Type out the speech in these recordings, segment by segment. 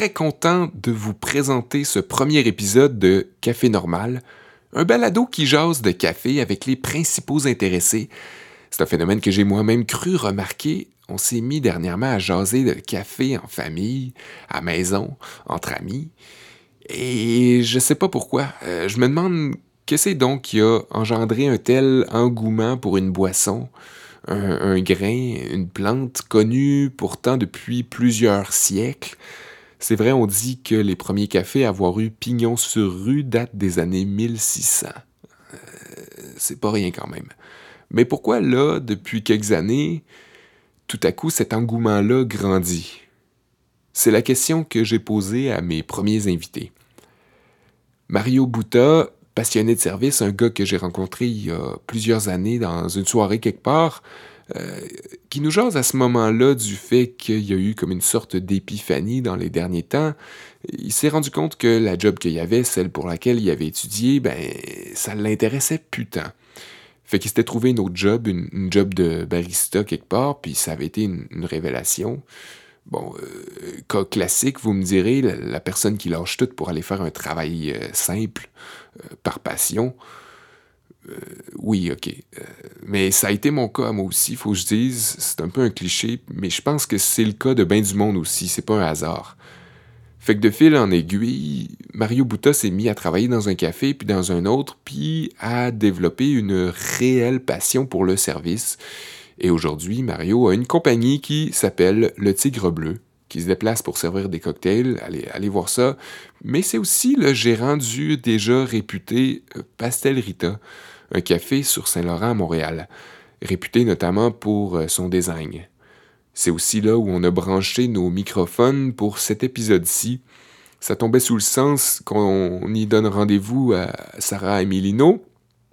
très content de vous présenter ce premier épisode de Café Normal, un balado qui jase de café avec les principaux intéressés. C'est un phénomène que j'ai moi-même cru remarquer. On s'est mis dernièrement à jaser de café en famille, à maison, entre amis. Et je sais pas pourquoi. Euh, je me demande que c'est donc qui a engendré un tel engouement pour une boisson, un, grain, une plante connue pourtant depuis plusieurs siècles. C'est vrai, on dit que les premiers cafés à avoir eu pignon sur rue datent des années 1600. Euh, c'est pas rien quand même. Mais pourquoi là, depuis quelques années, tout à coup cet engouement-là grandit? C'est la question que j'ai posée à mes premiers invités. Mario Bouta passionné de service, un gars que j'ai rencontré il y a plusieurs années dans une soirée quelque part, euh, qui nous jase à ce moment-là du fait qu'il y a eu comme une sorte d'épiphanie dans les derniers temps. Il s'est rendu compte que la job qu'il y avait, celle pour laquelle il avait étudié, ben, ça l'intéressait putain. Fait qu'il s'était trouvé une autre job, une, job de barista quelque part, puis ça avait été une, révélation. Bon, euh, cas classique, vous me direz, la, personne qui lâche tout pour aller faire un travail euh, simple, par passion. Euh, oui, ok. Euh, mais ça a été mon cas, moi aussi, faut que je dise. C'est un peu un cliché, mais je pense que c'est le cas de bien du monde aussi. C'est pas un hasard. Fait que de fil en aiguille, Mario Bouta s'est mis à travailler dans un café, puis dans un autre, puis à développer une réelle passion pour le service. Et aujourd'hui, Mario a une compagnie qui s'appelle Le Tigre Bleu, qui se déplace pour servir des cocktails, allez, voir ça. Mais c'est aussi le gérant du déjà réputé euh, Pastel Rita, un café sur Saint-Laurent à Montréal, réputé notamment pour euh, son design. C'est aussi là où on a branché nos microphones pour cet épisode-ci. Ça tombait sous le sens qu'on y donne rendez-vous à Sarah Emilino,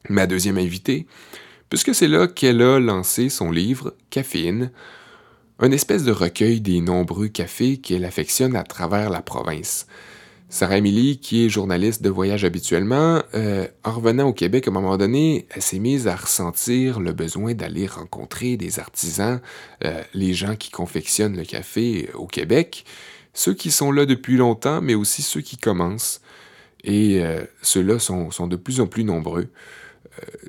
ma deuxième invitée, puisque c'est là qu'elle a lancé son livre Caféine, un espèce de recueil des nombreux cafés qu'elle affectionne à travers la province. Sarah Emily, qui est journaliste de voyage habituellement, euh, en revenant au Québec, à un moment donné, elle s'est mise à ressentir le besoin d'aller rencontrer des artisans, euh, les gens qui confectionnent le café au Québec, ceux qui sont là depuis longtemps, mais aussi ceux qui commencent. Et euh, ceux-là sont, sont, de plus en plus nombreux.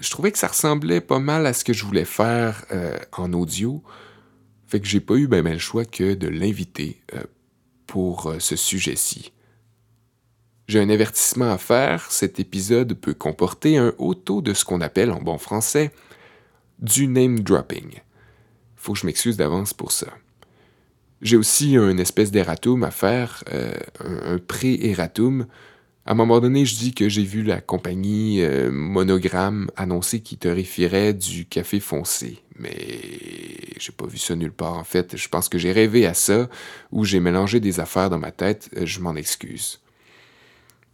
je trouvais que ça ressemblait pas mal à ce que je voulais faire en audio. Fait que j'ai pas eu ben, ben le choix que de l'inviter euh, pour euh, ce sujet-ci. J'ai un avertissement à faire, cet épisode peut comporter un haut taux de ce qu'on appelle en bon français du name dropping. Faut que je m'excuse d'avance pour ça. J'ai aussi un espèce d'erratum à faire, euh, un, un pré-erratum, à un moment donné, je dis que j'ai vu la compagnie euh, Monogramme annoncer qu'ils te référait du café foncé. Mais j'ai pas vu ça nulle part, en fait. Je pense que j'ai rêvé à ça, ou j'ai mélangé des affaires dans ma tête. Euh, je m'en excuse.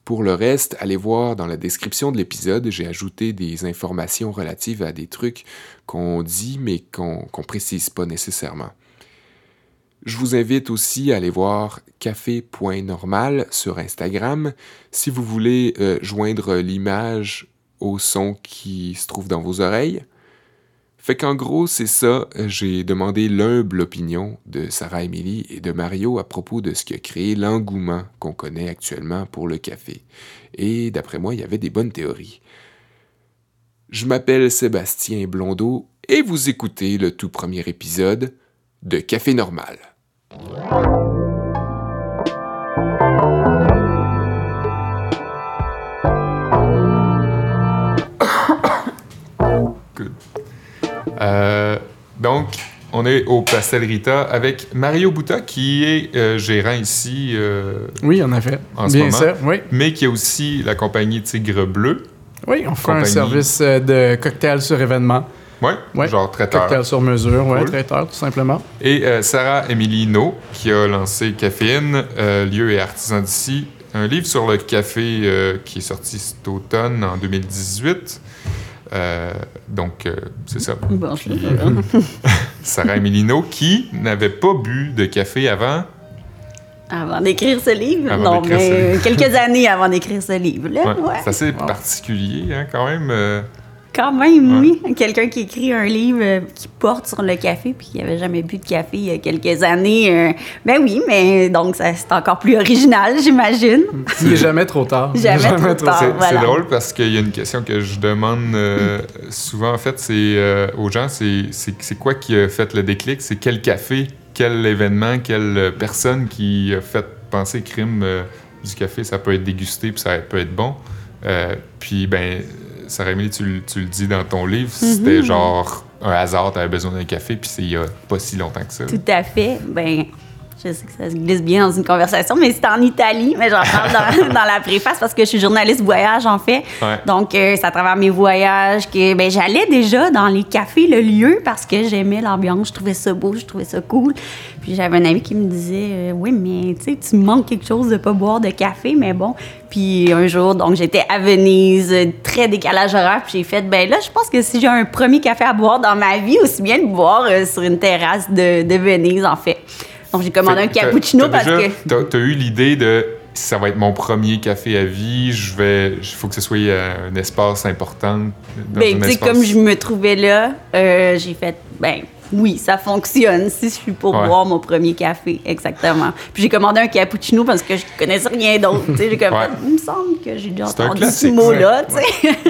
Pour le reste, allez voir dans la description de l'épisode, j'ai ajouté des informations relatives à des trucs qu'on dit mais qu'on qu précise pas nécessairement. Je vous invite aussi à aller voir café.normal sur Instagram si vous voulez euh, joindre l'image au son qui se trouve dans vos oreilles. Fait qu'en gros, c'est ça, j'ai demandé l'humble opinion de Sarah Emily et de Mario à propos de ce qui a créé l'engouement qu'on connaît actuellement pour le café. Et d'après moi, il y avait des bonnes théories. Je m'appelle Sébastien Blondeau et vous écoutez le tout premier épisode de Café Normal. Euh, donc, on est au Pastel Rita avec Mario Bouta, qui est euh, gérant ici. Euh, oui, en effet. En ce moment, oui. Mais qui a aussi la compagnie Tigre Bleu. Oui, on fait un service de cocktail sur événement. Oui, genre traiteur. Cocktail sur mesure, oui, traiteur, tout simplement. Et euh, Sarah Émilie No, qui a lancé Caféine, euh, lieu et artisan d'ici, un livre sur le café euh, qui est sorti cet automne en 2018. donc, c'est ça. Bon, Sarah No, qui n'avait pas bu de café avant. Avant d'écrire ce livre? non, mais quelques années avant d'écrire ce livre. Ouais, C'est assez particulier, hein, quand même Quand même, oui. Quelqu'un qui écrit un livre euh, qui porte sur le café puis qui n'avait jamais bu de café il y a quelques années. euh, ben oui, mais donc c'est encore plus original, j'imagine. Il n'est jamais trop tard. Jamais trop tard. C'est voilà. c'est drôle parce qu'il y a une question que je demande euh, souvent, en fait, c'est euh, aux gens, c'est c'est- c'est quoi qui a fait le déclic? C'est quel café, quel événement, quelle personne qui a fait penser crime euh, du café, ça peut être dégusté puis ça peut être bon. Euh, puis, ben, Sarah Emily, tu, le- tu le dis dans ton livre, c'était genre un hasard, t'avais besoin d'un café, puis c'est il y a pas si longtemps que ça. Tout à fait. Ben, je sais que ça se glisse bien dans une conversation, mais c'est en Italie. Mais j'en parle dans, dans la préface parce que je suis journaliste voyage, en fait. Ouais. Donc, euh, c'est à travers mes voyages que ben, j'allais déjà dans les cafés, le lieu, parce que j'aimais l'ambiance. Je trouvais ça beau, je trouvais ça cool. Puis j'avais un ami qui me disait euh, Oui, mais tu sais, tu manques quelque chose de pas boire de café, mais bon. Puis un jour, donc j'étais à Venise, très décalage horaire, puis j'ai fait Ben là, je pense que si j'ai un premier café à boire dans ma vie, aussi bien le boire euh, sur une terrasse de, de Venise, en fait. Donc j'ai commandé un Fait cappuccino parce déjà- que. T'as, t'as eu l'idée de ça va être mon premier café à vie, je vais. Il faut que ce soit euh, un espace important. Dans Ben, un tu sais, espace- comme je me trouvais là, euh, j'ai fait, ben, oui, ça fonctionne si je suis pour Ouais. boire mon premier café, exactement. Puis j'ai commandé un cappuccino parce que je connaissais rien d'autre. Tu sais, j'ai comme, Ouais. il me semble que j'ai déjà entendu ce mot-là, tu sais.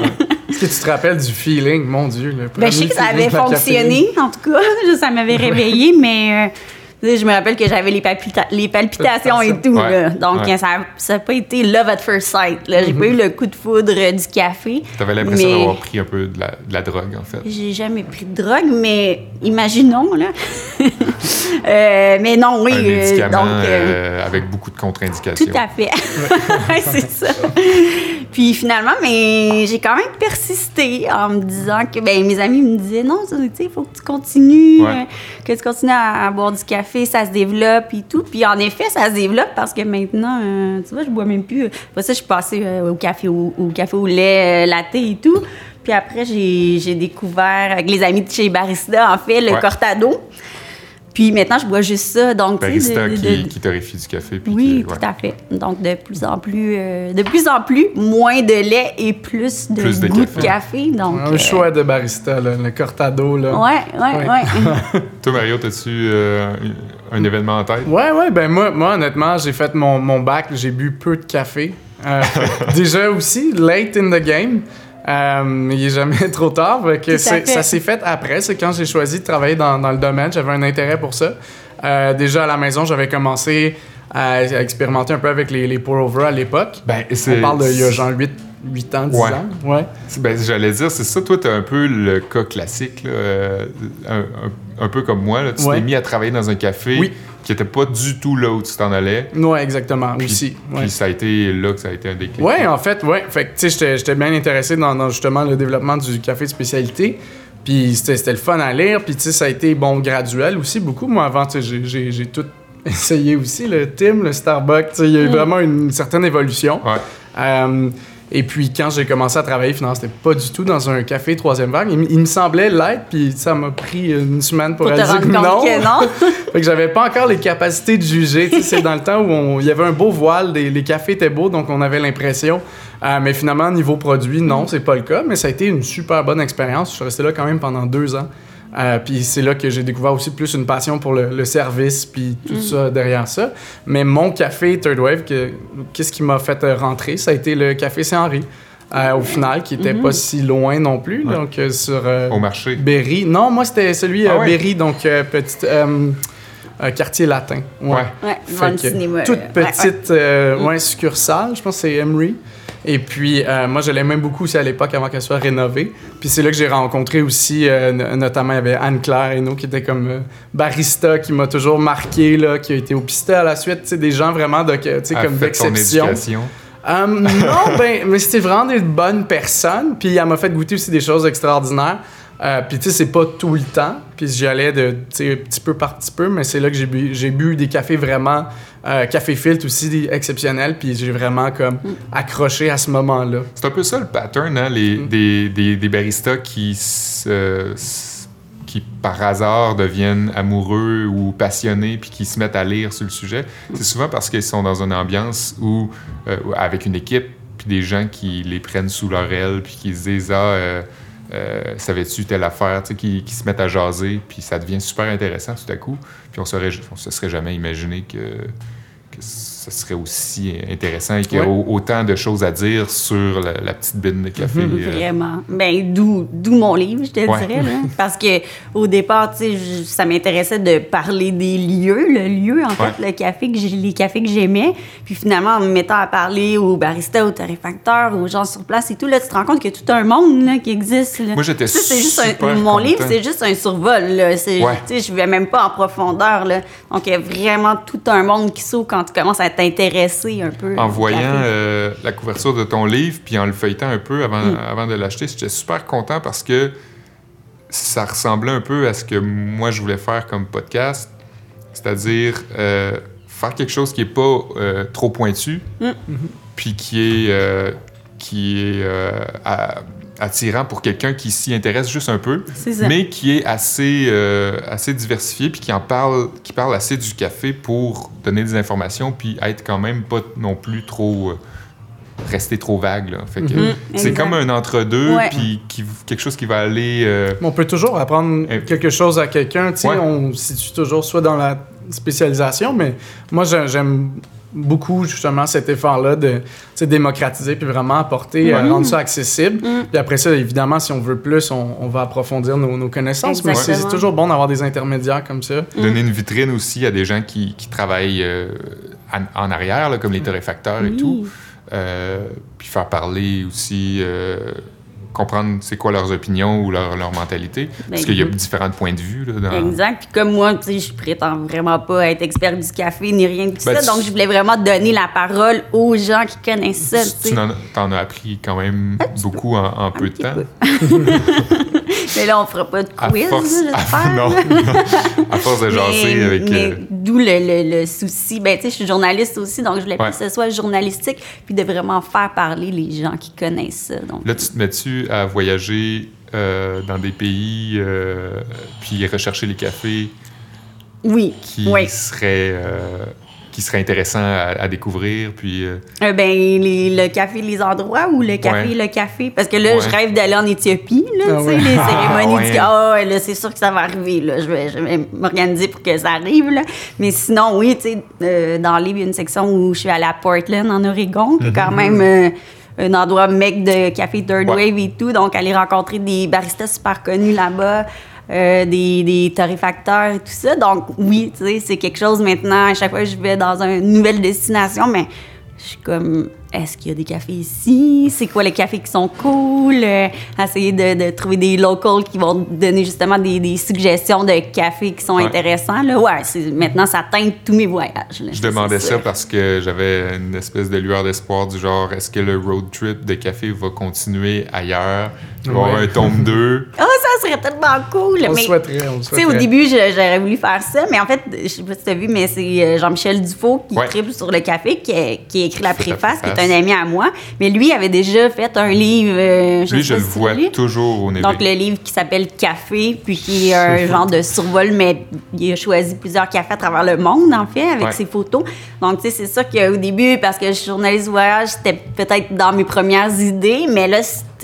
Est-ce que tu te rappelles du feeling, mon Dieu? Le Ben, je sais que ça avait fonctionné, en tout cas. Ça m'avait réveillé, mais euh, je me rappelle que j'avais les, palpita- les palpitations et tout. Ouais. là. Donc, Ouais. ça n'a pas été love at first sight. là. J'ai pas eu le coup de foudre du café. T'avais l'impression mais- d'avoir pris un peu de la, de la drogue, en fait. J'ai jamais pris de drogue, mais imaginons, là. Euh, mais non, oui. un euh, médicament donc, euh, avec beaucoup de contre-indications. tout à fait. c'est ça. Puis finalement, mais j'ai quand même persisté en me disant que ben, mes amis me disaient non, tu sais, il faut que tu continues, Ouais. que tu continues à, à boire du café, ça se développe et tout. Puis en effet, ça se développe parce que maintenant, euh, tu vois, je bois même plus. Après ça, je suis passée euh, au café au, au café au lait, euh, latte et tout. Puis après, j'ai j'ai découvert avec les amis de chez Barista, en fait, le Ouais. cortado. Puis maintenant, je bois juste ça. Donc, Barista de- de- qui, de- qui torréfie du café. puis oui, qui- ouais. tout à fait. Donc, de plus en plus, euh, de plus en plus, moins de lait et plus de Plus de goût café. de café. Donc, Un euh, choix de barista, là, le cortado. Là. Ouais, ouais, Ouais. ouais. Toi, Mario, as-tu euh, un, un événement en tête? Ouais, ouais, ben moi, moi honnêtement, j'ai fait mon, mon bac, j'ai bu peu de café. Euh, déjà aussi, late in the game. Euh, il est jamais trop tard. que ça s'est fait après. C'est quand j'ai choisi de travailler dans, dans le domaine. J'avais un intérêt pour ça. Euh, déjà à la maison, j'avais commencé à, à expérimenter un peu avec les, les pour-over à l'époque. Ben, On parle d'il y a genre 8, 8 ans, 10 Ouais. ans. Ouais. Ben, j'allais dire, c'est ça, toi, t'es un peu le cas classique, là, euh, un, un- un peu comme moi. Là. Tu Ouais. t'es mis à travailler dans un café Oui. Qui était pas du tout là où tu t'en allais. Ouais, exactement. Puis, aussi. Ouais. puis ça a été là que ça a été un déclic. Ouais, en fait, ouais. Fait que, tu sais, j'étais- bien intéressé dans, dans, justement le développement du café de spécialité. Puis c'était le fun à lire. Puis, tu sais, ça a été, bon, graduel aussi, beaucoup. Moi, avant, tu sais, j'ai- tout essayé aussi, le Tim, le Starbucks. Tu sais, il y a eu vraiment une certaine évolution. Ouais. Euh, et puis, quand j'ai commencé à travailler, finalement, c'était pas du tout dans un café troisième vague. Il, me semblait l'être, puis ça m'a pris une semaine pour, Pour réaliser que non. que non. Fait que j'avais pas encore les capacités de juger. C'est dans le temps où il y avait un beau voile, les cafés étaient beaux, donc on avait l'impression. Euh, mais finalement, niveau produit, non, c'est pas le cas. Mais ça a été une super bonne expérience. Je suis resté là quand même pendant deux ans. Euh, puis c'est là que j'ai découvert aussi plus une passion pour le, le service, puis tout ça derrière ça. Mais mon café Third Wave, que- qu'est-ce qui m'a fait euh, rentrer? Ça a été le café Saint-Henri. euh, au final, qui était pas si loin non plus. Ouais. Donc, euh, sur euh, Au marché. Berry. Non, moi, c'était celui Ah euh, ouais? Berry, donc euh, petite, euh, euh, quartier latin. Ouais. Ouais, Fait que cinéma. toute ouais, ouais. petite euh, ouais, succursale, je pense que c'est Emery. Et puis, euh, moi, je l'aimais beaucoup aussi à l'époque avant qu'elle soit rénovée. Puis c'est là que j'ai rencontré aussi, euh, no- notamment, il y avait Anne-Claire Hainaut qui était comme euh, barista, qui m'a toujours marqué, là, qui a été au pistet à la suite. Sais, des gens vraiment de, comme d'exception. non, ben, mais c'était vraiment des bonnes personnes. Puis elle m'a fait goûter aussi des choses extraordinaires. Euh, puis tu sais, c'est pas tout le temps. Puis j'y allais de, tu sais, petit peu par petit peu, mais c'est là que j'ai bu, j'ai bu des cafés vraiment, euh, café filtre aussi exceptionnels. Puis j'ai vraiment comme accroché à ce moment-là. C'est un peu ça le pattern, hein, les, Mm. des, des, des baristas qui, qui, par hasard, deviennent amoureux ou passionnés puis qui se mettent à lire sur le sujet. C'est souvent parce qu'ils sont dans une ambiance où, euh, avec une équipe puis des gens qui les prennent sous leur aile puis qui se disent Ah, euh, euh, savais-tu telle affaire, tu sais, qui, qui se mettent à jaser, puis ça devient super intéressant tout à coup. Puis on serait, on se serait jamais imaginé que, que ce serait aussi intéressant et qu'il y a au- autant de choses à dire sur la, la petite bine de café. euh, Vraiment. Ben, d'où, mon livre, je te Ouais. dirais. Là. Parce que au départ, je- ça m'intéressait de parler des lieux, le lieu, en fait, le café que les cafés que j'aimais. Puis finalement, en me mettant à parler aux baristas, aux torréfacteurs, aux gens sur place et tout, là, tu te rends compte qu'il y a tout un monde là, qui existe. là. Moi, j'étais juste un- super Mon livre, c'est juste un survol. Ouais. je vais même pas en profondeur. Là. Donc, il y a vraiment tout un monde qui s'ouvre quand tu commences à t'intéresser un peu. En voyant euh, la couverture de ton livre, puis en le feuilletant un peu avant, Mm. avant de l'acheter, j'étais super content parce que ça ressemblait un peu à ce que moi je voulais faire comme podcast, c'est-à-dire euh, faire quelque chose qui n'est pas euh, trop pointu, Mm. puis qui est, qui est à- attirant pour quelqu'un qui s'y intéresse juste un peu, mais qui est assez, euh, assez diversifié, puis qui en parle, qui parle assez du café pour donner des informations, puis être quand même pas non plus trop euh, rester trop vague. Là. Fait que Mhm. c'est comme un entre-deux, puis qui- quelque chose qui va aller. euh, On peut toujours apprendre Euh, quelque chose à quelqu'un. Tu sais, Ouais. on se situe toujours soit dans la spécialisation, mais moi, j'ai- j'aime beaucoup justement cet effort-là de démocratiser puis vraiment apporter, euh, Ouais. rendre ça accessible. Mm. Puis après ça, évidemment, si on veut plus, on, on va approfondir nos, nos connaissances. Mais c'est toujours bon d'avoir des intermédiaires comme ça. donner une vitrine aussi à des gens qui, qui travaillent euh, en, en arrière, là, comme les torréfacteurs et tout. Euh, puis faire parler aussi, euh, comprendre c'est quoi leurs opinions ou leur, leur mentalité. parce Ben, qu'il y a mhm. différents points de vue. Là, dans... Exact. Puis comme moi, tu sais, je prétends vraiment pas être expert du café ni rien de tout Ben, ça. tu- Donc, je voulais vraiment donner la parole aux gens qui connaissent ça, tu t'en as appris quand même beaucoup en, en peu de temps. peu. Mais là, on fera pas de À quiz, force, là, à, j'espère. non, non. à force de jaser Mais- avec. euh, D'où le, le- le souci. Ben, tu sais, je suis journaliste aussi, donc je voulais Ouais. que ce soit journalistique, puis de vraiment faire parler les gens qui connaissent ça. Donc, Là, tu te mets-tu à voyager euh, dans des pays, euh, puis rechercher les cafés oui, qui oui. seraient euh, qui seraient intéressants à, à découvrir, puis euh, Euh, ben, les- le café, les endroits ou le café, Ouais. le café. Parce que là, Ouais. je rêve d'aller en Éthiopie, là, Ah tu sais, ouais. les Ah, cérémonies ouais. du Ah, ouais, là, c'est sûr que ça va arriver, là. Je vais, je vais m'organiser pour que ça arrive, là. Mais sinon, oui, tu sais, euh, dans le livre, il y a une section où je suis allée à Portland, en Oregon, qui est quand même euh, un endroit mec de café Third Ouais. Wave et tout. Donc, aller rencontrer des baristas super connus là-bas. euh, des, des torréfacteurs et tout ça. Donc, oui, tu sais, c'est quelque chose maintenant. À chaque fois que je vais dans une nouvelle destination, mais je suis comme, est-ce qu'il y a des cafés ici? C'est quoi les cafés qui sont cool? Euh, essayer de, de trouver des locals qui vont donner justement des, des suggestions de cafés qui sont Ouais. intéressants. Là. Ouais, maintenant, ça teinte tous mes voyages. là, je demandais ça parce que j'avais une espèce de lueur d'espoir du genre est-ce que le road trip de café va continuer ailleurs? Il va y avoir Ouais. un tome 2. Ah, ça serait tellement cool! On le souhaiterait, on le Tu sais, souhaiterait. au début, j'aurais voulu faire ça, mais en fait, je sais pas si tu as vu, mais c'est euh, Jean-Michel Dufault qui Ouais. triple sur le café, qui a, qui a écrit la Fait la préface, qui est préface. Un ami à moi. Mais lui avait déjà fait un livre. euh, sais Lui, je le si vois toujours au. Donc, le livre qui s'appelle Café, puis qui est un genre de survol, mais il a choisi plusieurs cafés à travers le monde, en fait, avec Ouais. ses photos. Donc, tu sais, c'est ça qu'au début, parce que je suis journaliste voyage, c'était peut-être dans mes premières idées, mais là,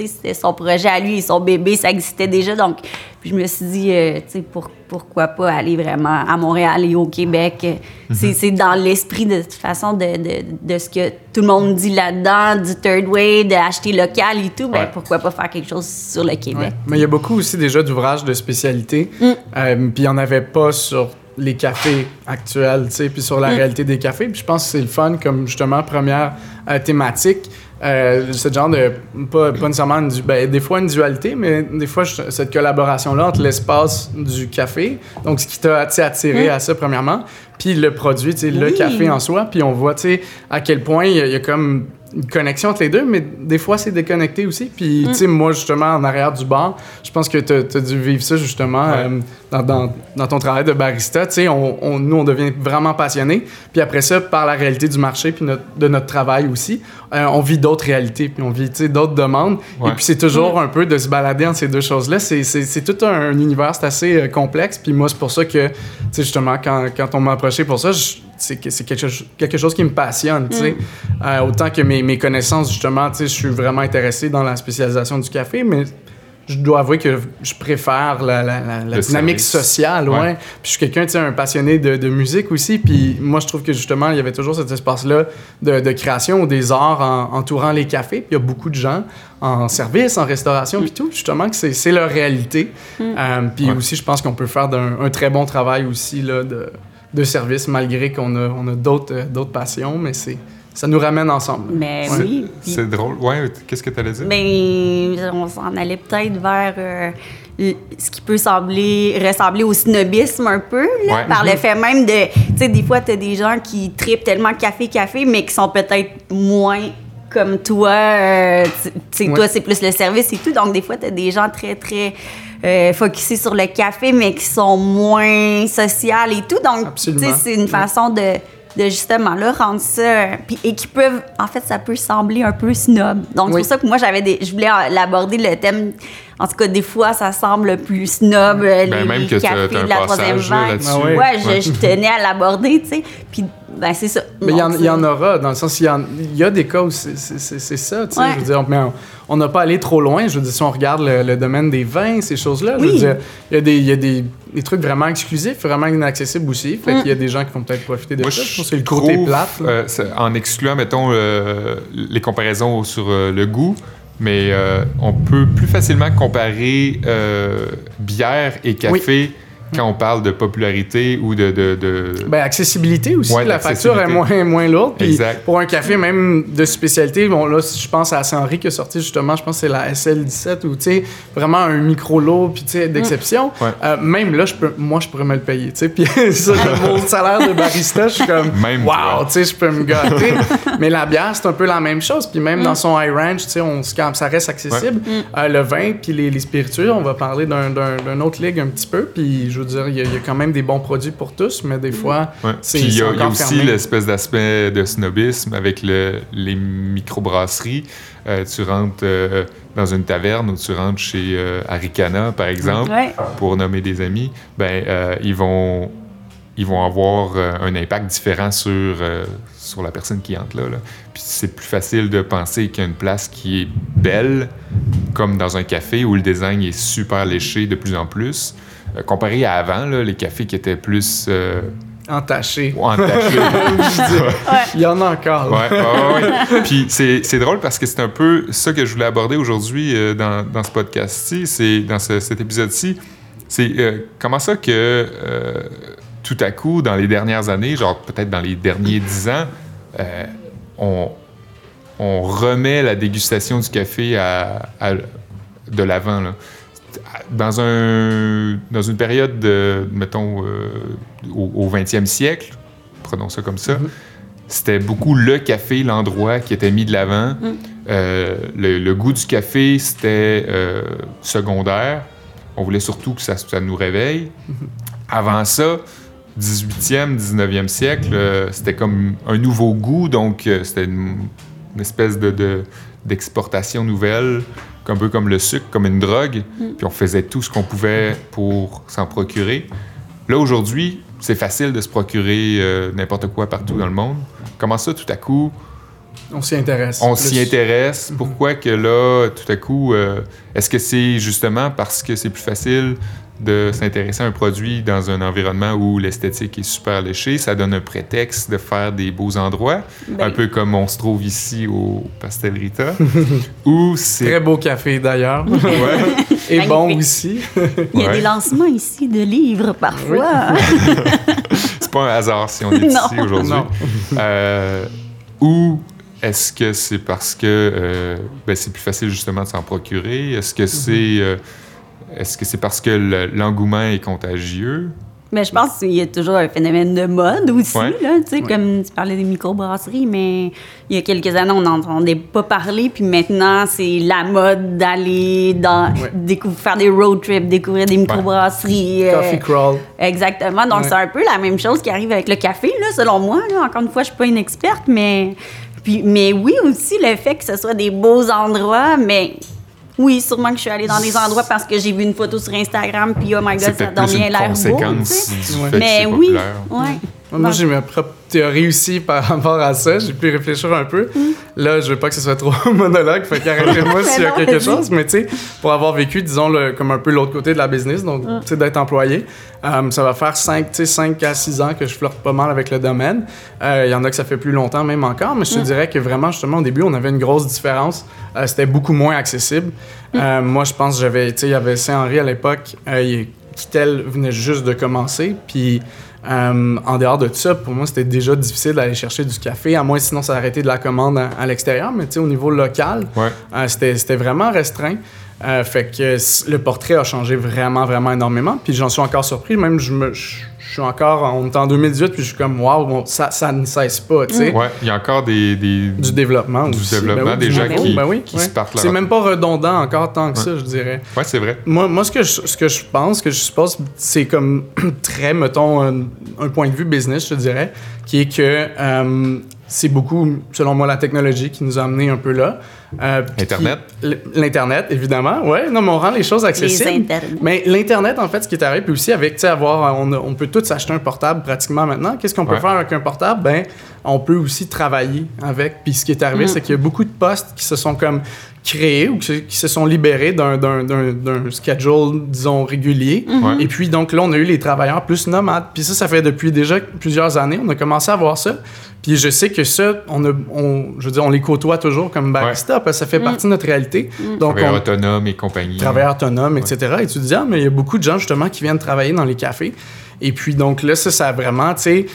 c'était son projet à lui et son bébé, ça existait déjà. Donc, je me suis dit, euh, tu sais, pour- pourquoi pas aller vraiment à Montréal et au Québec? Euh, Mhm. C'est c'est dans l'esprit, de toute façon, de, de, de ce que tout le monde dit là-dedans, du third way, d'acheter local et tout. Ben, Ouais. pourquoi pas faire quelque chose sur le Québec? Ouais. Mais il y a beaucoup aussi déjà d'ouvrages de spécialité. Mm. Euh, puis il n'y en avait pas sur les cafés actuels, tu sais, puis sur la Mm. réalité des cafés. Puis je pense que c'est le fun comme justement première euh, thématique. Euh, ce genre de, pas, pas nécessairement, du- ben, des fois une dualité, mais des fois je- cette collaboration-là entre l'espace du café, donc ce qui t'a attiré Mm. à ça premièrement, puis le produit, tu sais, le café en soi, puis on voit, tu sais, à quel point il y, a- il y a comme une connexion entre les deux, mais des fois c'est déconnecté aussi. Puis, tu sais, moi, justement, en arrière du bar, je pense que tu as, dû vivre ça, justement, Ouais. euh, dans, dans- dans ton travail de barista. Tu sais, on, on- nous, on devient vraiment passionnés. Puis après ça, par la réalité du marché, puis notre- de notre travail aussi, euh, on vit d'autres réalités, puis on vit, tu sais, d'autres demandes. Ouais. Et puis c'est toujours un peu de se balader entre ces deux choses-là. C'est- tout un, univers, c'est assez euh, complexe. Puis moi, c'est pour ça que, tu sais, justement, quand, quand on m'a approché pour ça, je- c'est que- c'est quelque, chose- quelque chose qui me passionne, sais. Euh, autant que mes, mes connaissances, justement, je suis vraiment intéressé dans la spécialisation du café, mais je dois avouer que je préfère la, la- la- la Le dynamique service. sociale, ouais. Ouais. Puis je suis quelqu'un, tu sais, un passionné de, de musique aussi. Puis moi, je trouve que justement, il y avait toujours cet espace-là de, de création ou des arts en- entourant les cafés. Puis il y a beaucoup de gens en service, en restauration, puis tout, justement, que c'est leur réalité. Euh, puis Ouais. aussi, je pense qu'on peut faire un très bon travail aussi là, de, de service, malgré qu'on a, on a d'autres euh, d'autres passions, mais c'est ça nous ramène ensemble. Mais C'est- oui. puis- C'est drôle. Ouais, qu'est-ce que tu allais dire? Ben, on s'en allait peut-être vers euh, ce qui peut sembler ressembler au snobisme un peu, là, Ouais. par le fait même de, tu sais, des fois, tu as des gens qui tripent tellement café, café, mais qui sont peut-être moins comme toi. euh, tu Ouais. toi, c'est plus le service et tout. Donc, des fois, tu as des gens très, très euh, focusés sur le café, mais qui sont moins sociales et tout. Donc, tu sais, c'est une façon de, de justement là, rendre ça. Puis, et qui peuvent, en fait, ça peut sembler un peu snob. Donc, c'est pour ça que moi, j'avais des, je voulais l'aborder le thème. En tout cas, des fois, ça semble plus snob, euh, Ben, les, même les que cafés de la troisième vague. Ah ouais. ouais, je, Ouais. je tenais à l'aborder, tu sais. Puis, ben, c'est ça. Mais il y, en- y aura, dans le sens, il y, en- il y a des cas où c'est- ça, tu sais. Ouais. Je veux dire, mais on- n'a pas allé trop loin. Je veux dire, si on regarde le, le domaine des vins, ces choses-là, je veux Oui. dire, il y a, des, il y a des, des trucs vraiment exclusifs, vraiment inaccessibles aussi. Fait qu'il y a des gens qui vont peut-être profiter de Moi, ça. je pense que c'est le côté plate. euh, en excluant, mettons, euh, les comparaisons sur euh, le goût, mais euh, on peut plus facilement comparer euh, bière et café quand on parle de popularité ou de... de, de- Ben, accessibilité aussi. Ouais, la facture est moins, moins lourde. Puis Exact. pour un café, même de spécialité, bon, là, je pense à Saint-Henri qui a sorti justement, je pense que c'est la SL17 ou, tu sais, vraiment un micro-lot, puis, tu sais, d'exception. Ouais. Euh, même là, je peux, moi, je pourrais me le payer, tu sais. Puis ça, le beau salaire de barista, je suis comme, Même wow, tu sais, je peux me gâter. Mais la bière, c'est un peu la même chose. Puis même dans son high range, tu sais, on ça reste accessible. Euh, le vin, puis les, les spiritueux, on va parler d'un, d'un, d'un autre ligue un petit peu. Puis je veux dire, il y, a- il y a quand même des bons produits pour tous, mais des fois, Ouais. c'est Puis il y a, y aussi l'espèce d'aspect de snobisme avec le, les microbrasseries. Euh, tu rentres euh, dans une taverne ou tu rentres chez euh, Aricana, par exemple, Ouais. pour nommer des amis, ben, euh, ils, vont, ils vont avoir euh, un impact différent sur, euh, sur la personne qui entre là. là. Puis c'est plus facile de penser qu'il y a une place qui est belle, comme dans un café où le design est super léché de plus en plus. Euh, comparé à avant, là, les cafés qui étaient plus euh, entaché. entachés. Il y en a encore. Ouais. Puis c'est c'est drôle parce que c'est un peu ça que je voulais aborder aujourd'hui euh, dans, dans ce podcast-ci, c'est dans ce- cet épisode-ci. C'est euh, comment ça que euh, tout à coup, dans les dernières années, genre peut-être dans les derniers dix ans, on, on remet la dégustation du café à, à- de l'avant. Dans, un, dans une période, de, mettons, euh, au, au 20e siècle, prenons ça comme ça, c'était beaucoup le café, l'endroit qui était mis de l'avant. Euh, le, le goût du café, c'était euh, secondaire. On voulait surtout que ça, ça nous réveille. Avant ça, 18e, 19e siècle, c'était comme un nouveau goût, donc c'était une, une espèce de, de- d'exportation nouvelle, un peu comme le sucre, comme une drogue, puis on faisait tout ce qu'on pouvait pour s'en procurer. Là, aujourd'hui, c'est facile de se procurer euh, n'importe quoi partout dans le monde. Comment ça, tout à coup, On s'y intéresse. on s'y intéresse? Pourquoi que là, tout à coup, euh, est-ce que c'est justement parce que c'est plus facile de s'intéresser à un produit dans un environnement où l'esthétique est super léchée? Ça donne un prétexte de faire des beaux endroits, Ben- un peu comme on se trouve ici au Pastel Rita, ou c'est... Très beau café d'ailleurs. Ouais. Et bon aussi. Il y a Ouais. des lancements ici de livres parfois. C'est pas un hasard si on est Non. ici aujourd'hui. Non. Euh, ou est-ce que c'est parce que euh, ben, c'est plus facile justement de s'en procurer? Est-ce que c'est euh, est-ce que c'est parce que le- l'engouement est contagieux? Mais je pense qu'il y a toujours un phénomène de mode aussi, Ouais. là, tu sais, comme tu parlais des microbrasseries, mais il y a quelques années, on n'entendait pas parler, puis maintenant, c'est la mode d'aller dans, Ouais. faire des road trips, découvrir des microbrasseries. euh, Coffee crawl. Exactement. Donc, Ouais. c'est un peu la même chose qui arrive avec le café, là, selon moi. Là. Encore une fois, je suis pas une experte, mais... Puis, mais oui, aussi, le fait que ce soit des beaux endroits, mais... Oui, sûrement que je suis allée dans des endroits parce que j'ai vu une photo sur Instagram, puis oh my god, ça donne bien l'air beau. tu sais. Ouais. Mais oui, ouais. Moi, j'ai ma propre théorie aussi par rapport à ça. J'ai pu réfléchir un peu. Là, je veux pas que ce soit trop monologue, fait qu'arrêtez-moi s'il y a quelque chose. Mais tu sais, pour avoir vécu, disons, le, comme un peu l'autre côté de la business, donc, tu sais, d'être employé, euh, ça va faire 5, 5 à 6 ans que je flirte pas mal avec le domaine. Euh, Il y en a que ça fait plus longtemps, même encore, mais je te dirais que vraiment, justement, au début, on avait une grosse différence. Euh, C'était beaucoup moins accessible. Moi, je pense que j'avais, tu sais, il y avait Saint-Henri à l'époque, il- Kittel venait juste de commencer, puis euh, en dehors de tout ça, pour moi, c'était déjà difficile d'aller chercher du café, à moins sinon ça arrêtait de la commande à, à l'extérieur, mais tu sais, au niveau local, Ouais. euh, c'était c'était vraiment restreint. Euh, fait que le portrait a changé vraiment, vraiment énormément. Puis j'en suis encore surpris. Même, je, me, je, je suis encore, on est en 2018, puis je suis comme, waouh, bon, ça, ça ne cesse pas, tu sais. Ouais, il y a encore des. des- Du développement Du aussi. développement, Ben oui, des gens développement, qui- ben oui, qui ouais. se partent leur- C'est même pas redondant encore tant que ça, je dirais. Ouais, c'est vrai. Moi, moi ce, que je, ce que je pense, que je suppose, c'est comme très, mettons, un, un point de vue business, je dirais, qui est que euh, c'est beaucoup, selon moi, la technologie qui nous a amené un peu là. Euh, Internet. L'Internet, évidemment, ouais. Non, mais on rend les choses accessibles. Internets. Mais l'Internet, en fait, ce qui est arrivé, puis aussi avec, tu sais, avoir, on, a- on peut tous acheter un portable pratiquement maintenant. Qu'est-ce qu'on peut Ouais. faire avec un portable? Ben, on peut aussi travailler avec. Puis ce qui est arrivé, c'est qu'il y a beaucoup de postes qui se sont comme créés ou qui, se- qui se sont libérés d'un, d'un, d'un, d'un schedule, disons, régulier. Ouais. Et puis, donc là, on a eu les travailleurs plus nomades. Puis ça, ça fait depuis déjà plusieurs années. On a commencé à voir ça. Puis je sais que ça, on, a, on, je veux dire, on les côtoie toujours comme barista parce que ça fait partie de notre réalité. Donc, Travailleurs on, autonomes et compagnie. travailleurs autonomes, etc., étudiants, mais il y a beaucoup de gens justement qui viennent travailler dans les cafés. Et puis donc là, ça, ça a vraiment, tu sais,